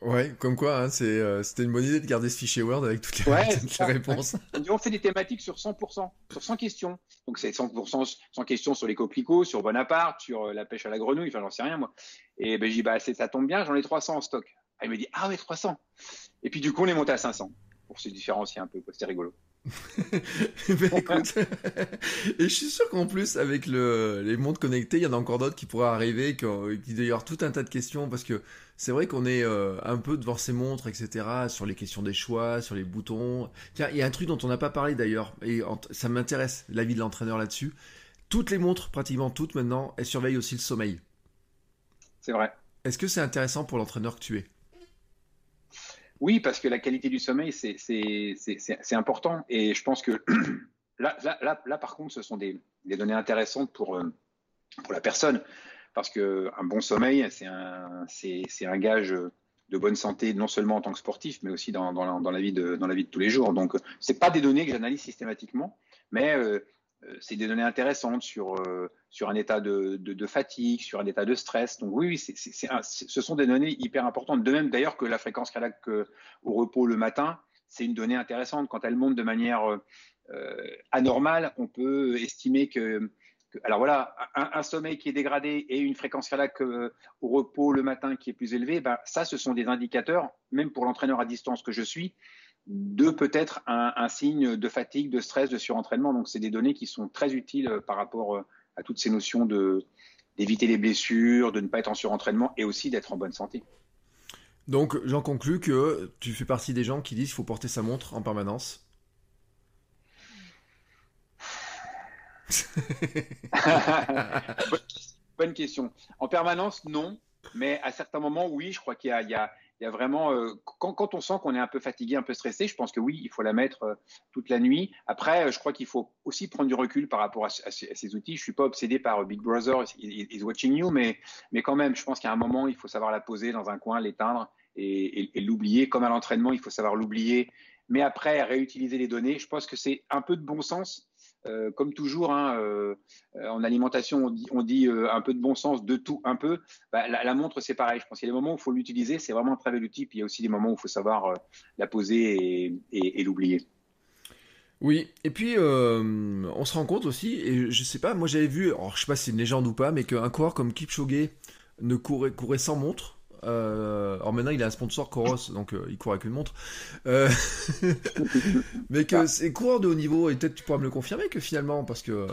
Ouais, comme quoi, hein, c'est, euh, c'était une bonne idée de garder ce fichier Word avec toutes les, (laughs) réponses. (laughs)
On fait des thématiques sur 100%, sur 100 questions. Donc c'est 100%, 100 questions sur les coquelicots, sur Bonaparte, sur euh, la pêche à la grenouille, enfin j'en sais rien moi. Et ben j'ai dit bah ça tombe bien, j'en ai 300 en stock. Ah, il me dit ah ouais 300. Et puis du coup on est monté à 500 pour se différencier un peu, c'était rigolo. (laughs)
ben, écoute, (laughs) et je suis sûr qu'en plus, avec le, les montres connectées, il y en a encore d'autres qui pourraient arriver, qui, qui d'ailleurs tout un tas de questions, parce que c'est vrai qu'on est euh, un peu devant ces montres, etc., sur les questions des choix, sur les boutons. Tiens, il y a un truc dont on n'a pas parlé d'ailleurs, et ça m'intéresse, l'avis de l'entraîneur là-dessus. Toutes les montres, pratiquement toutes maintenant, elles surveillent aussi le sommeil.
C'est vrai.
Est-ce que c'est intéressant pour l'entraîneur que tu es?
Oui, parce que la qualité du sommeil, c'est important. Et je pense que (clears throat) là, par contre, ce sont des, données intéressantes pour, euh, pour la personne. Parce qu'un bon sommeil, c'est un, un gage de bonne santé, non seulement en tant que sportif, mais aussi dans, dans, la, dans la, vie, de, dans la vie de tous les jours. Donc, ce pas des données que j'analyse systématiquement, mais euh, c'est des données intéressantes sur, euh, sur un état de, de, fatigue, sur un état de stress. Donc oui, oui c'est, ce sont des données hyper importantes. De même d'ailleurs que la fréquence cardiaque euh, au repos le matin, c'est une donnée intéressante. Quand elle monte de manière anormale, on peut estimer que, alors voilà, un, sommeil qui est dégradé et une fréquence cardiaque au repos le matin qui est plus élevée, ben, ça, ce sont des indicateurs, même pour l'entraîneur à distance que je suis, de peut-être un, signe de fatigue, de stress, de surentraînement. Donc, c'est des données qui sont très utiles euh, par rapport euh, à toutes ces notions de d'éviter les blessures, de ne pas être en surentraînement et aussi d'être en bonne santé.
Donc, j'en conclus que tu fais partie des gens qui disent qu'il faut porter sa montre en permanence. (laughs)
bonne question. En permanence, non. Mais à certains moments, oui, je crois qu'il y, a, il y a vraiment euh, quand, quand, on sent qu'on est un peu fatigué, un peu stressé, je pense que oui, il faut la mettre euh, toute la nuit. Après, euh, je crois qu'il faut aussi prendre du recul par rapport à, ces outils. Je suis pas obsédé par Big Brother is watching you, mais mais quand même, je pense qu'à un moment, il faut savoir la poser dans un coin, l'éteindre et, et l'oublier. Comme à l'entraînement, il faut savoir l'oublier. Mais après, réutiliser les données, je pense que c'est un peu de bon sens euh, comme toujours, hein, euh, en alimentation, on dit, euh, un peu de bon sens, de tout un peu. Bah, la, montre, c'est pareil. Je pense qu'il y a des moments où il faut l'utiliser, c'est vraiment un très bel. Puis il y a aussi des moments où il faut savoir la poser et, l'oublier.
Oui, et puis on se rend compte aussi, et je sais pas, moi j'avais vu, alors je sais pas si c'est une légende ou pas, mais qu'un coureur comme Kipchoge ne courait sans montre. Euh, alors maintenant il a un sponsor Coros, donc euh, il court avec une montre. Euh, (laughs) mais que ces coureurs de haut niveau, et peut-être tu pourras me le confirmer que finalement, parce que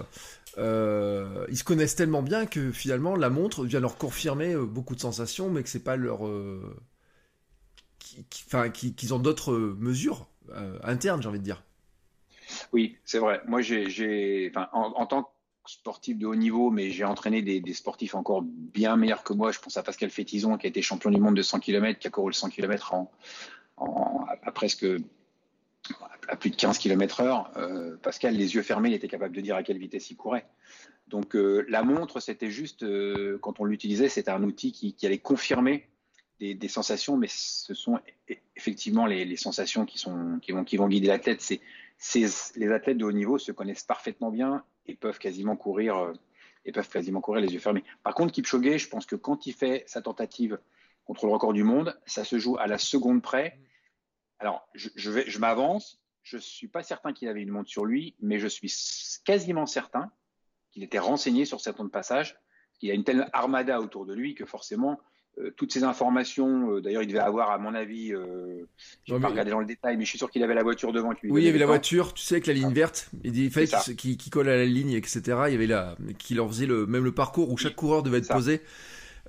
ils se connaissent tellement bien que finalement la montre vient leur confirmer beaucoup de sensations, mais que c'est pas leur qu'ils ont d'autres mesures internes, j'ai envie de dire.
Oui, c'est vrai. Moi, j'ai, en, tant que sportif de haut niveau, mais j'ai entraîné des, sportifs encore bien meilleurs que moi. Je pense à Pascal Fétizon, qui a été champion du monde de 100 km, qui a couru le 100 km en, à, presque à plus de 15 km heure. Euh, Pascal, les yeux fermés, il était capable de dire à quelle vitesse il courait. Donc euh, la montre, c'était juste, euh, quand on l'utilisait, c'était un outil qui, allait confirmer des, sensations, mais ce sont effectivement les, sensations qui, vont, guider l'athlète. Les athlètes de haut niveau se connaissent parfaitement bien et peuvent quasiment courir euh, et peuvent quasiment courir les yeux fermés. Par contre, Kipchoge, je pense que quand il fait sa tentative contre le record du monde, ça se joue à la seconde près. Alors, je, je m'avance. Je suis pas certain qu'il avait une montre sur lui, mais je suis quasiment certain qu'il était renseigné sur certains passages. Il a une telle armada autour de lui que forcément, euh, toutes ces informations. Euh, d'ailleurs, il devait avoir, à mon avis, euh, je ne vais pas regarder dans le détail, mais je suis sûr qu'il avait la voiture devant lui.
Oui, il y avait la voiture, tu sais, avec la ligne verte. Il, dit, il fallait qu'il colle à la ligne, etc. Il y avait là, qu'il leur faisait le, même le parcours où chaque coureur devait être posé.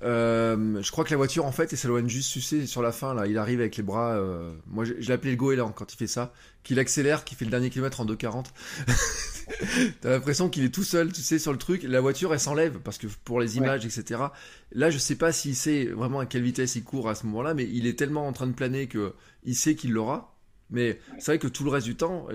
Euh, je crois que la voiture en fait, et ça juste sucer sur la fin là. Il arrive avec les bras. Euh, moi, je, je l'appelais le goéland quand il fait ça, qu'il accélère, qu'il fait le dernier kilomètre en 2,40. (laughs) T'as l'impression qu'il est tout seul, tu sais, sur le truc. La voiture, elle s'enlève parce que pour les images, etc. Là, je sais pas s'il sait vraiment à quelle vitesse il court à ce moment-là, mais il est tellement en train de planer que il sait qu'il l'aura. Mais c'est vrai que tout le reste du temps,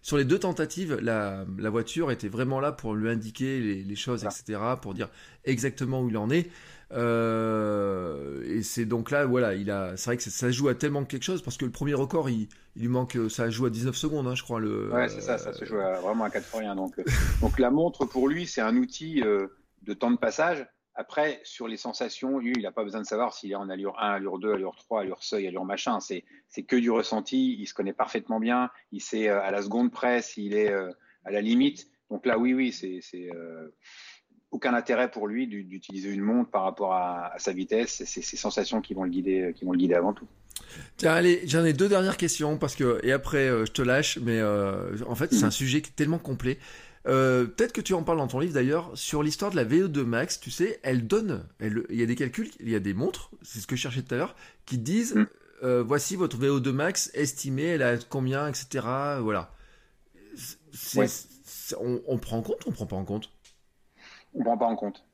sur les deux tentatives, la, la, voiture était vraiment là pour lui indiquer les, les choses, etc., pour dire exactement où il en est. Euh, et c'est donc là, voilà, il a, c'est vrai que ça joue à tellement quelque chose parce que le premier record, il, il lui manque, ça joue à 19 secondes, hein, je crois. Le,
ouais, c'est ça, ça se joue vraiment à 4 fois rien. Donc, euh, donc la montre pour lui, c'est un outil euh, de temps de passage. Après, sur les sensations, lui, il n'a pas besoin de savoir s'il est en allure 1, allure 2, allure 3, allure seuil, allure machin. C'est, c'est que du ressenti. Il se connaît parfaitement bien. Il sait à la seconde près s'il est à la limite. Donc là, oui, oui, c'est, c'est aucun intérêt pour lui d'utiliser une montre par rapport à, sa vitesse. C'est ses sensations qui vont le guider, qui vont le guider avant tout.
Tiens, allez, j'en ai deux dernières questions parce que et après euh, je te lâche, mais euh, en fait c'est un mm. sujet tellement complet. Euh, peut-être que tu en parles dans ton livre d'ailleurs sur l'histoire de la VO2 Max. Tu sais, elle donne, elle, il y a des calculs, il y a des montres, c'est ce que je cherchais tout à l'heure, qui disent mm. voici votre VO2 Max estimée, elle a combien, etc. Voilà. On, on prend en compte, on prend pas en compte?
On ne prend pas en compte.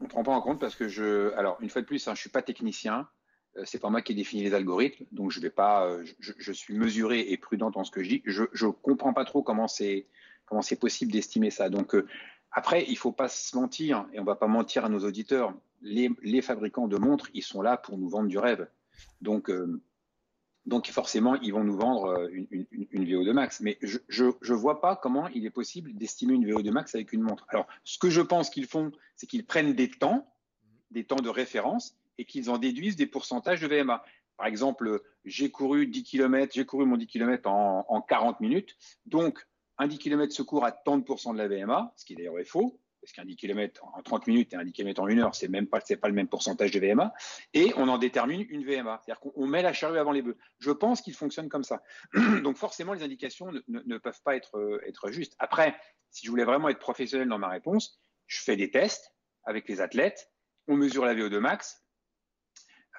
on ne prend pas en compte parce que je. Alors, une fois de plus, hein, je ne suis pas technicien. Euh, c'est pas moi qui ai défini les algorithmes, donc je vais pas. Euh, je, suis mesuré et prudent dans ce que je dis. Je ne comprends pas trop comment c'est comment c'est possible d'estimer ça. Donc euh, après, il faut pas se mentir et on va pas mentir à nos auditeurs. Les, les, fabricants de montres, ils sont là pour nous vendre du rêve. Donc donc forcément, ils vont nous vendre euh, une, une, VO2 max. Mais je ne vois pas comment il est possible d'estimer une VO2 max avec une montre. Alors, ce que je pense qu'ils font, c'est qu'ils prennent des temps, des temps de référence, et qu'ils en déduisent des pourcentages de VMA. Par exemple, j'ai couru 10 km, j'ai couru mon 10 km en, en 40 minutes. Donc, un 10 km se court à tant de de la VMA, ce qui d'ailleurs est faux parce qu'un 10 km en 30 minutes et un 10 km en 1 heure, c'est même pas, c'est pas le même pourcentage de VMA, et on en détermine une VMA. C'est-à-dire qu'on met la charrue avant les bœufs. Je pense qu'il fonctionne comme ça. (clears throat) Donc forcément, les indications ne, peuvent pas être, être justes. Après, si je voulais vraiment être professionnel dans ma réponse, je fais des tests avec les athlètes, on mesure la VO2 max,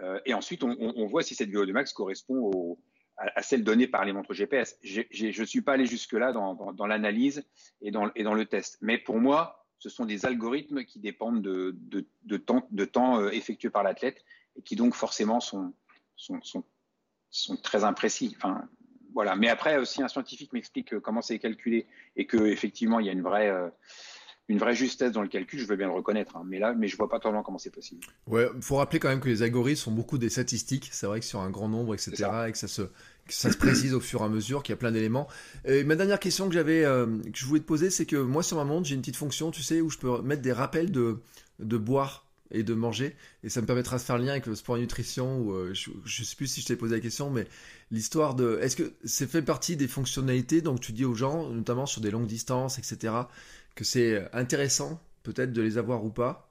euh, et ensuite on, voit si cette VO2 max correspond à, celle donnée par les montres GPS. je ne suis pas allé jusque-là dans, l'analyse et dans le test. Mais pour moi, ce sont des algorithmes qui dépendent de, temps, euh, effectué par l'athlète et qui donc forcément sont, très imprécis. Enfin, voilà. Mais après, si un scientifique m'explique comment c'est calculé et qu'effectivement il y a une vraie, euh, une vraie justesse dans le calcul, je veux bien le reconnaître. Hein. Mais là, mais je vois pas tellement comment c'est possible.
Ouais, faut rappeler quand même que les algorithmes sont beaucoup des statistiques. C'est vrai que sur un grand nombre, etc., et que ça se ça se précise au fur et à mesure, qu'il y a plein d'éléments. Et ma dernière question que j'avais, euh, que je voulais te poser, c'est que moi sur ma montre, j'ai une petite fonction, tu sais, où je peux mettre des rappels de, de boire et de manger, et ça me permettra de faire le lien avec le sport et nutrition. Ou euh, je, je sais plus si je t'ai posé la question, mais l'histoire de, est-ce que c'est fait partie des fonctionnalités, donc tu dis aux gens, notamment sur des longues distances, etc., que c'est intéressant peut-être de les avoir ou pas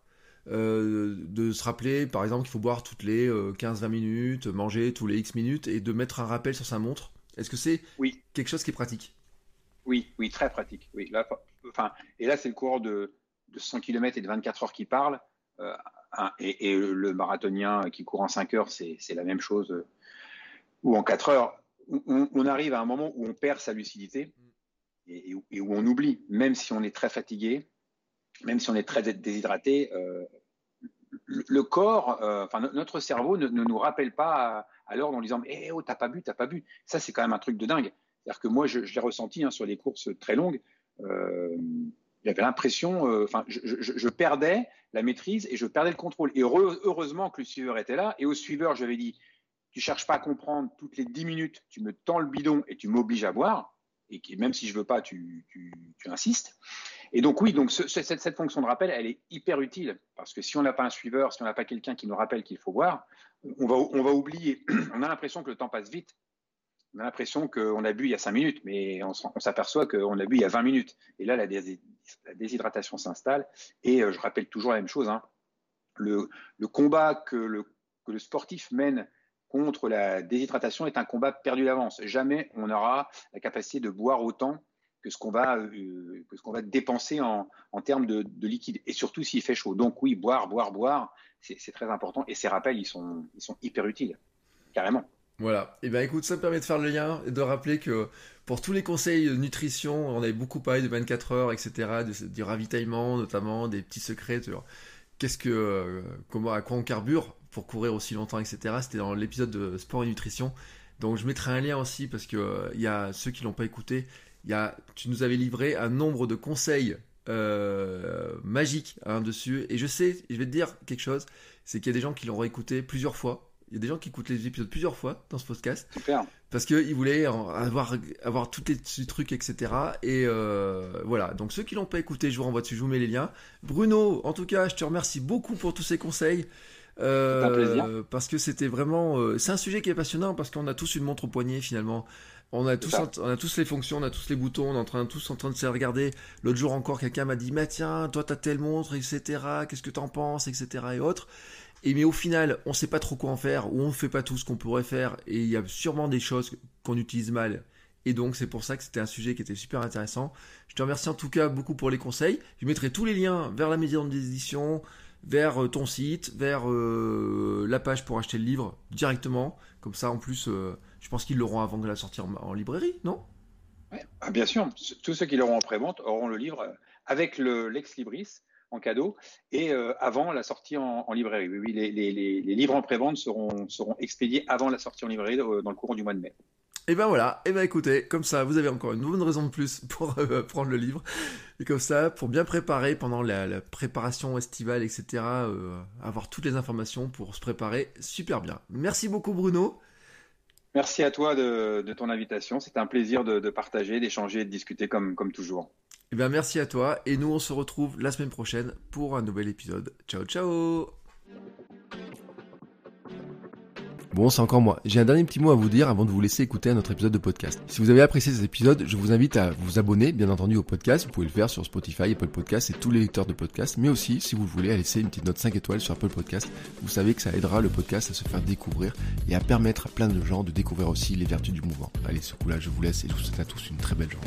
euh, de se rappeler, par exemple, qu'il faut boire toutes les 15-20 euh, minutes, manger tous les X minutes et de mettre un rappel sur sa montre? Est-ce que c'est
oui.
quelque chose qui est pratique?
Oui, oui, très pratique. Oui, là, enfin, et là, c'est le coureur de, de 100 km et de 24 heures qui parle. Euh, et, le marathonien qui court en 5 heures, c'est la même chose, ou en 4 heures. On, arrive à un moment où on perd sa lucidité et, où on oublie, même si on est très fatigué, même si on est très déshydraté, euh, le corps, euh, notre cerveau ne, nous rappelle pas à, l'ordre en disant Eh oh, t'as pas bu, t'as pas bu. Ça, c'est quand même un truc de dingue. C'est-à-dire que moi, je, l'ai ressenti hein, sur les courses très longues. Euh, j'avais l'impression, enfin, je, perdais la maîtrise et je perdais le contrôle. Et heureusement que le suiveur était là. Et au suiveur, je lui avais dit Tu cherches pas à comprendre, toutes les 10 minutes, tu me tends le bidon et tu m'obliges à boire. Et même si je veux pas, tu, insistes. Et donc oui, donc cette, fonction de rappel, elle est hyper utile parce que si on n'a pas un suiveur, si on n'a pas quelqu'un qui nous rappelle qu'il faut boire, on va oublier. (clears throat) On a l'impression que le temps passe vite. On a l'impression qu'on a bu il y a 5 minutes, mais on, s'aperçoit qu'on a bu il y a 20 minutes. Et là, la, déshydratation s'installe. Et euh, je rappelle toujours la même chose. Hein. Le, combat que le, sportif mène contre la déshydratation est un combat perdu d'avance. Jamais on aura la capacité de boire autant que ce qu'on va, euh, dépenser en, en termes de, de, liquide. Et surtout s'il fait chaud. Donc oui, boire, boire, boire, c'est très important. Et ces rappels, ils sont, ils sont hyper utiles, carrément.
Voilà. Et eh bien écoute, ça me permet de faire le lien et de rappeler que pour tous les conseils nutrition, on avait beaucoup parlé de 24 heures, etc., du ravitaillement notamment, des petits secrets qu'est-ce que, euh, comment, à quoi on carbure pour courir aussi longtemps, etc. C'était dans l'épisode de sport et nutrition. Donc je mettrai un lien aussi parce que euh, il y a ceux qui l'ont pas écouté, tu nous avais livré un nombre de conseils euh, magiques hein, dessus. Et je sais, je vais te dire quelque chose, c'est qu'il y a des gens qui l'ont réécouté plusieurs fois. Il y a des gens qui écoutent les épisodes plusieurs fois dans ce podcast.
Super.
Parce qu'ils voulaient avoir, avoir tous les trucs, etc. Et euh, voilà. Donc ceux qui l'ont pas écouté, je vous renvoie dessus, je vous mets les liens. Bruno, en tout cas, je te remercie beaucoup pour tous ces conseils.
Euh,
parce que c'était vraiment, euh, c'est un sujet qui est passionnant parce qu'on a tous une montre au poignet finalement. On a tous, on a tous les fonctions, on a tous les boutons, on est en train, tous en train de se regarder. L'autre jour encore, quelqu'un m'a dit, mais tiens, toi t'as telle montre, etc. Qu'est-ce que t'en penses, etc. et autres. Et mais au final, on sait pas trop quoi en faire, ou on ne fait pas tout ce qu'on pourrait faire, et il y a sûrement des choses qu'on utilise mal. Et donc c'est pour ça que c'était un sujet qui était super intéressant. Je te remercie en tout cas beaucoup pour les conseils. Je mettrai tous les liens vers la maison d'édition, vers euh, ton site, vers euh, la page pour acheter le livre directement. Comme ça, en plus, euh, je pense qu'ils l'auront avant de la sortir en, librairie, non?
Ah, Bien sûr. Tous ceux qui l'auront en prévente auront le livre avec le l'ex libris en cadeau et avant la sortie en, librairie. Oui, les, les, livres en prévente seront, seront expédiés avant la sortie en librairie dans le courant du mois de mai.
Et ben voilà, et ben écoutez, comme ça, vous avez encore une bonne raison de plus (laughs) pour euh, prendre le livre. Et comme ça, pour bien préparer pendant la, préparation estivale, etc., euh, avoir toutes les informations pour se préparer super bien. Merci beaucoup Bruno.
Merci à toi de, ton invitation. C'était un plaisir de, partager, d'échanger, de discuter comme, comme toujours.
Et ben merci à toi. Et nous, on se retrouve la semaine prochaine pour un nouvel épisode. Ciao, ciao Bon, c'est encore moi. J'ai un dernier petit mot à vous dire avant de vous laisser écouter un autre épisode de podcast. Si vous avez apprécié cet épisode, je vous invite à vous abonner, bien entendu, au podcast. Vous pouvez le faire sur Spotify, Apple Podcast et tous les lecteurs de podcast. Mais aussi, si vous voulez, à laisser une petite note 5 étoiles sur Apple Podcast. Vous savez que ça aidera le podcast à se faire découvrir et à permettre à plein de gens de découvrir aussi les vertus du mouvement. Allez, ce coup-là, je vous laisse et je vous souhaite à tous une très belle journée.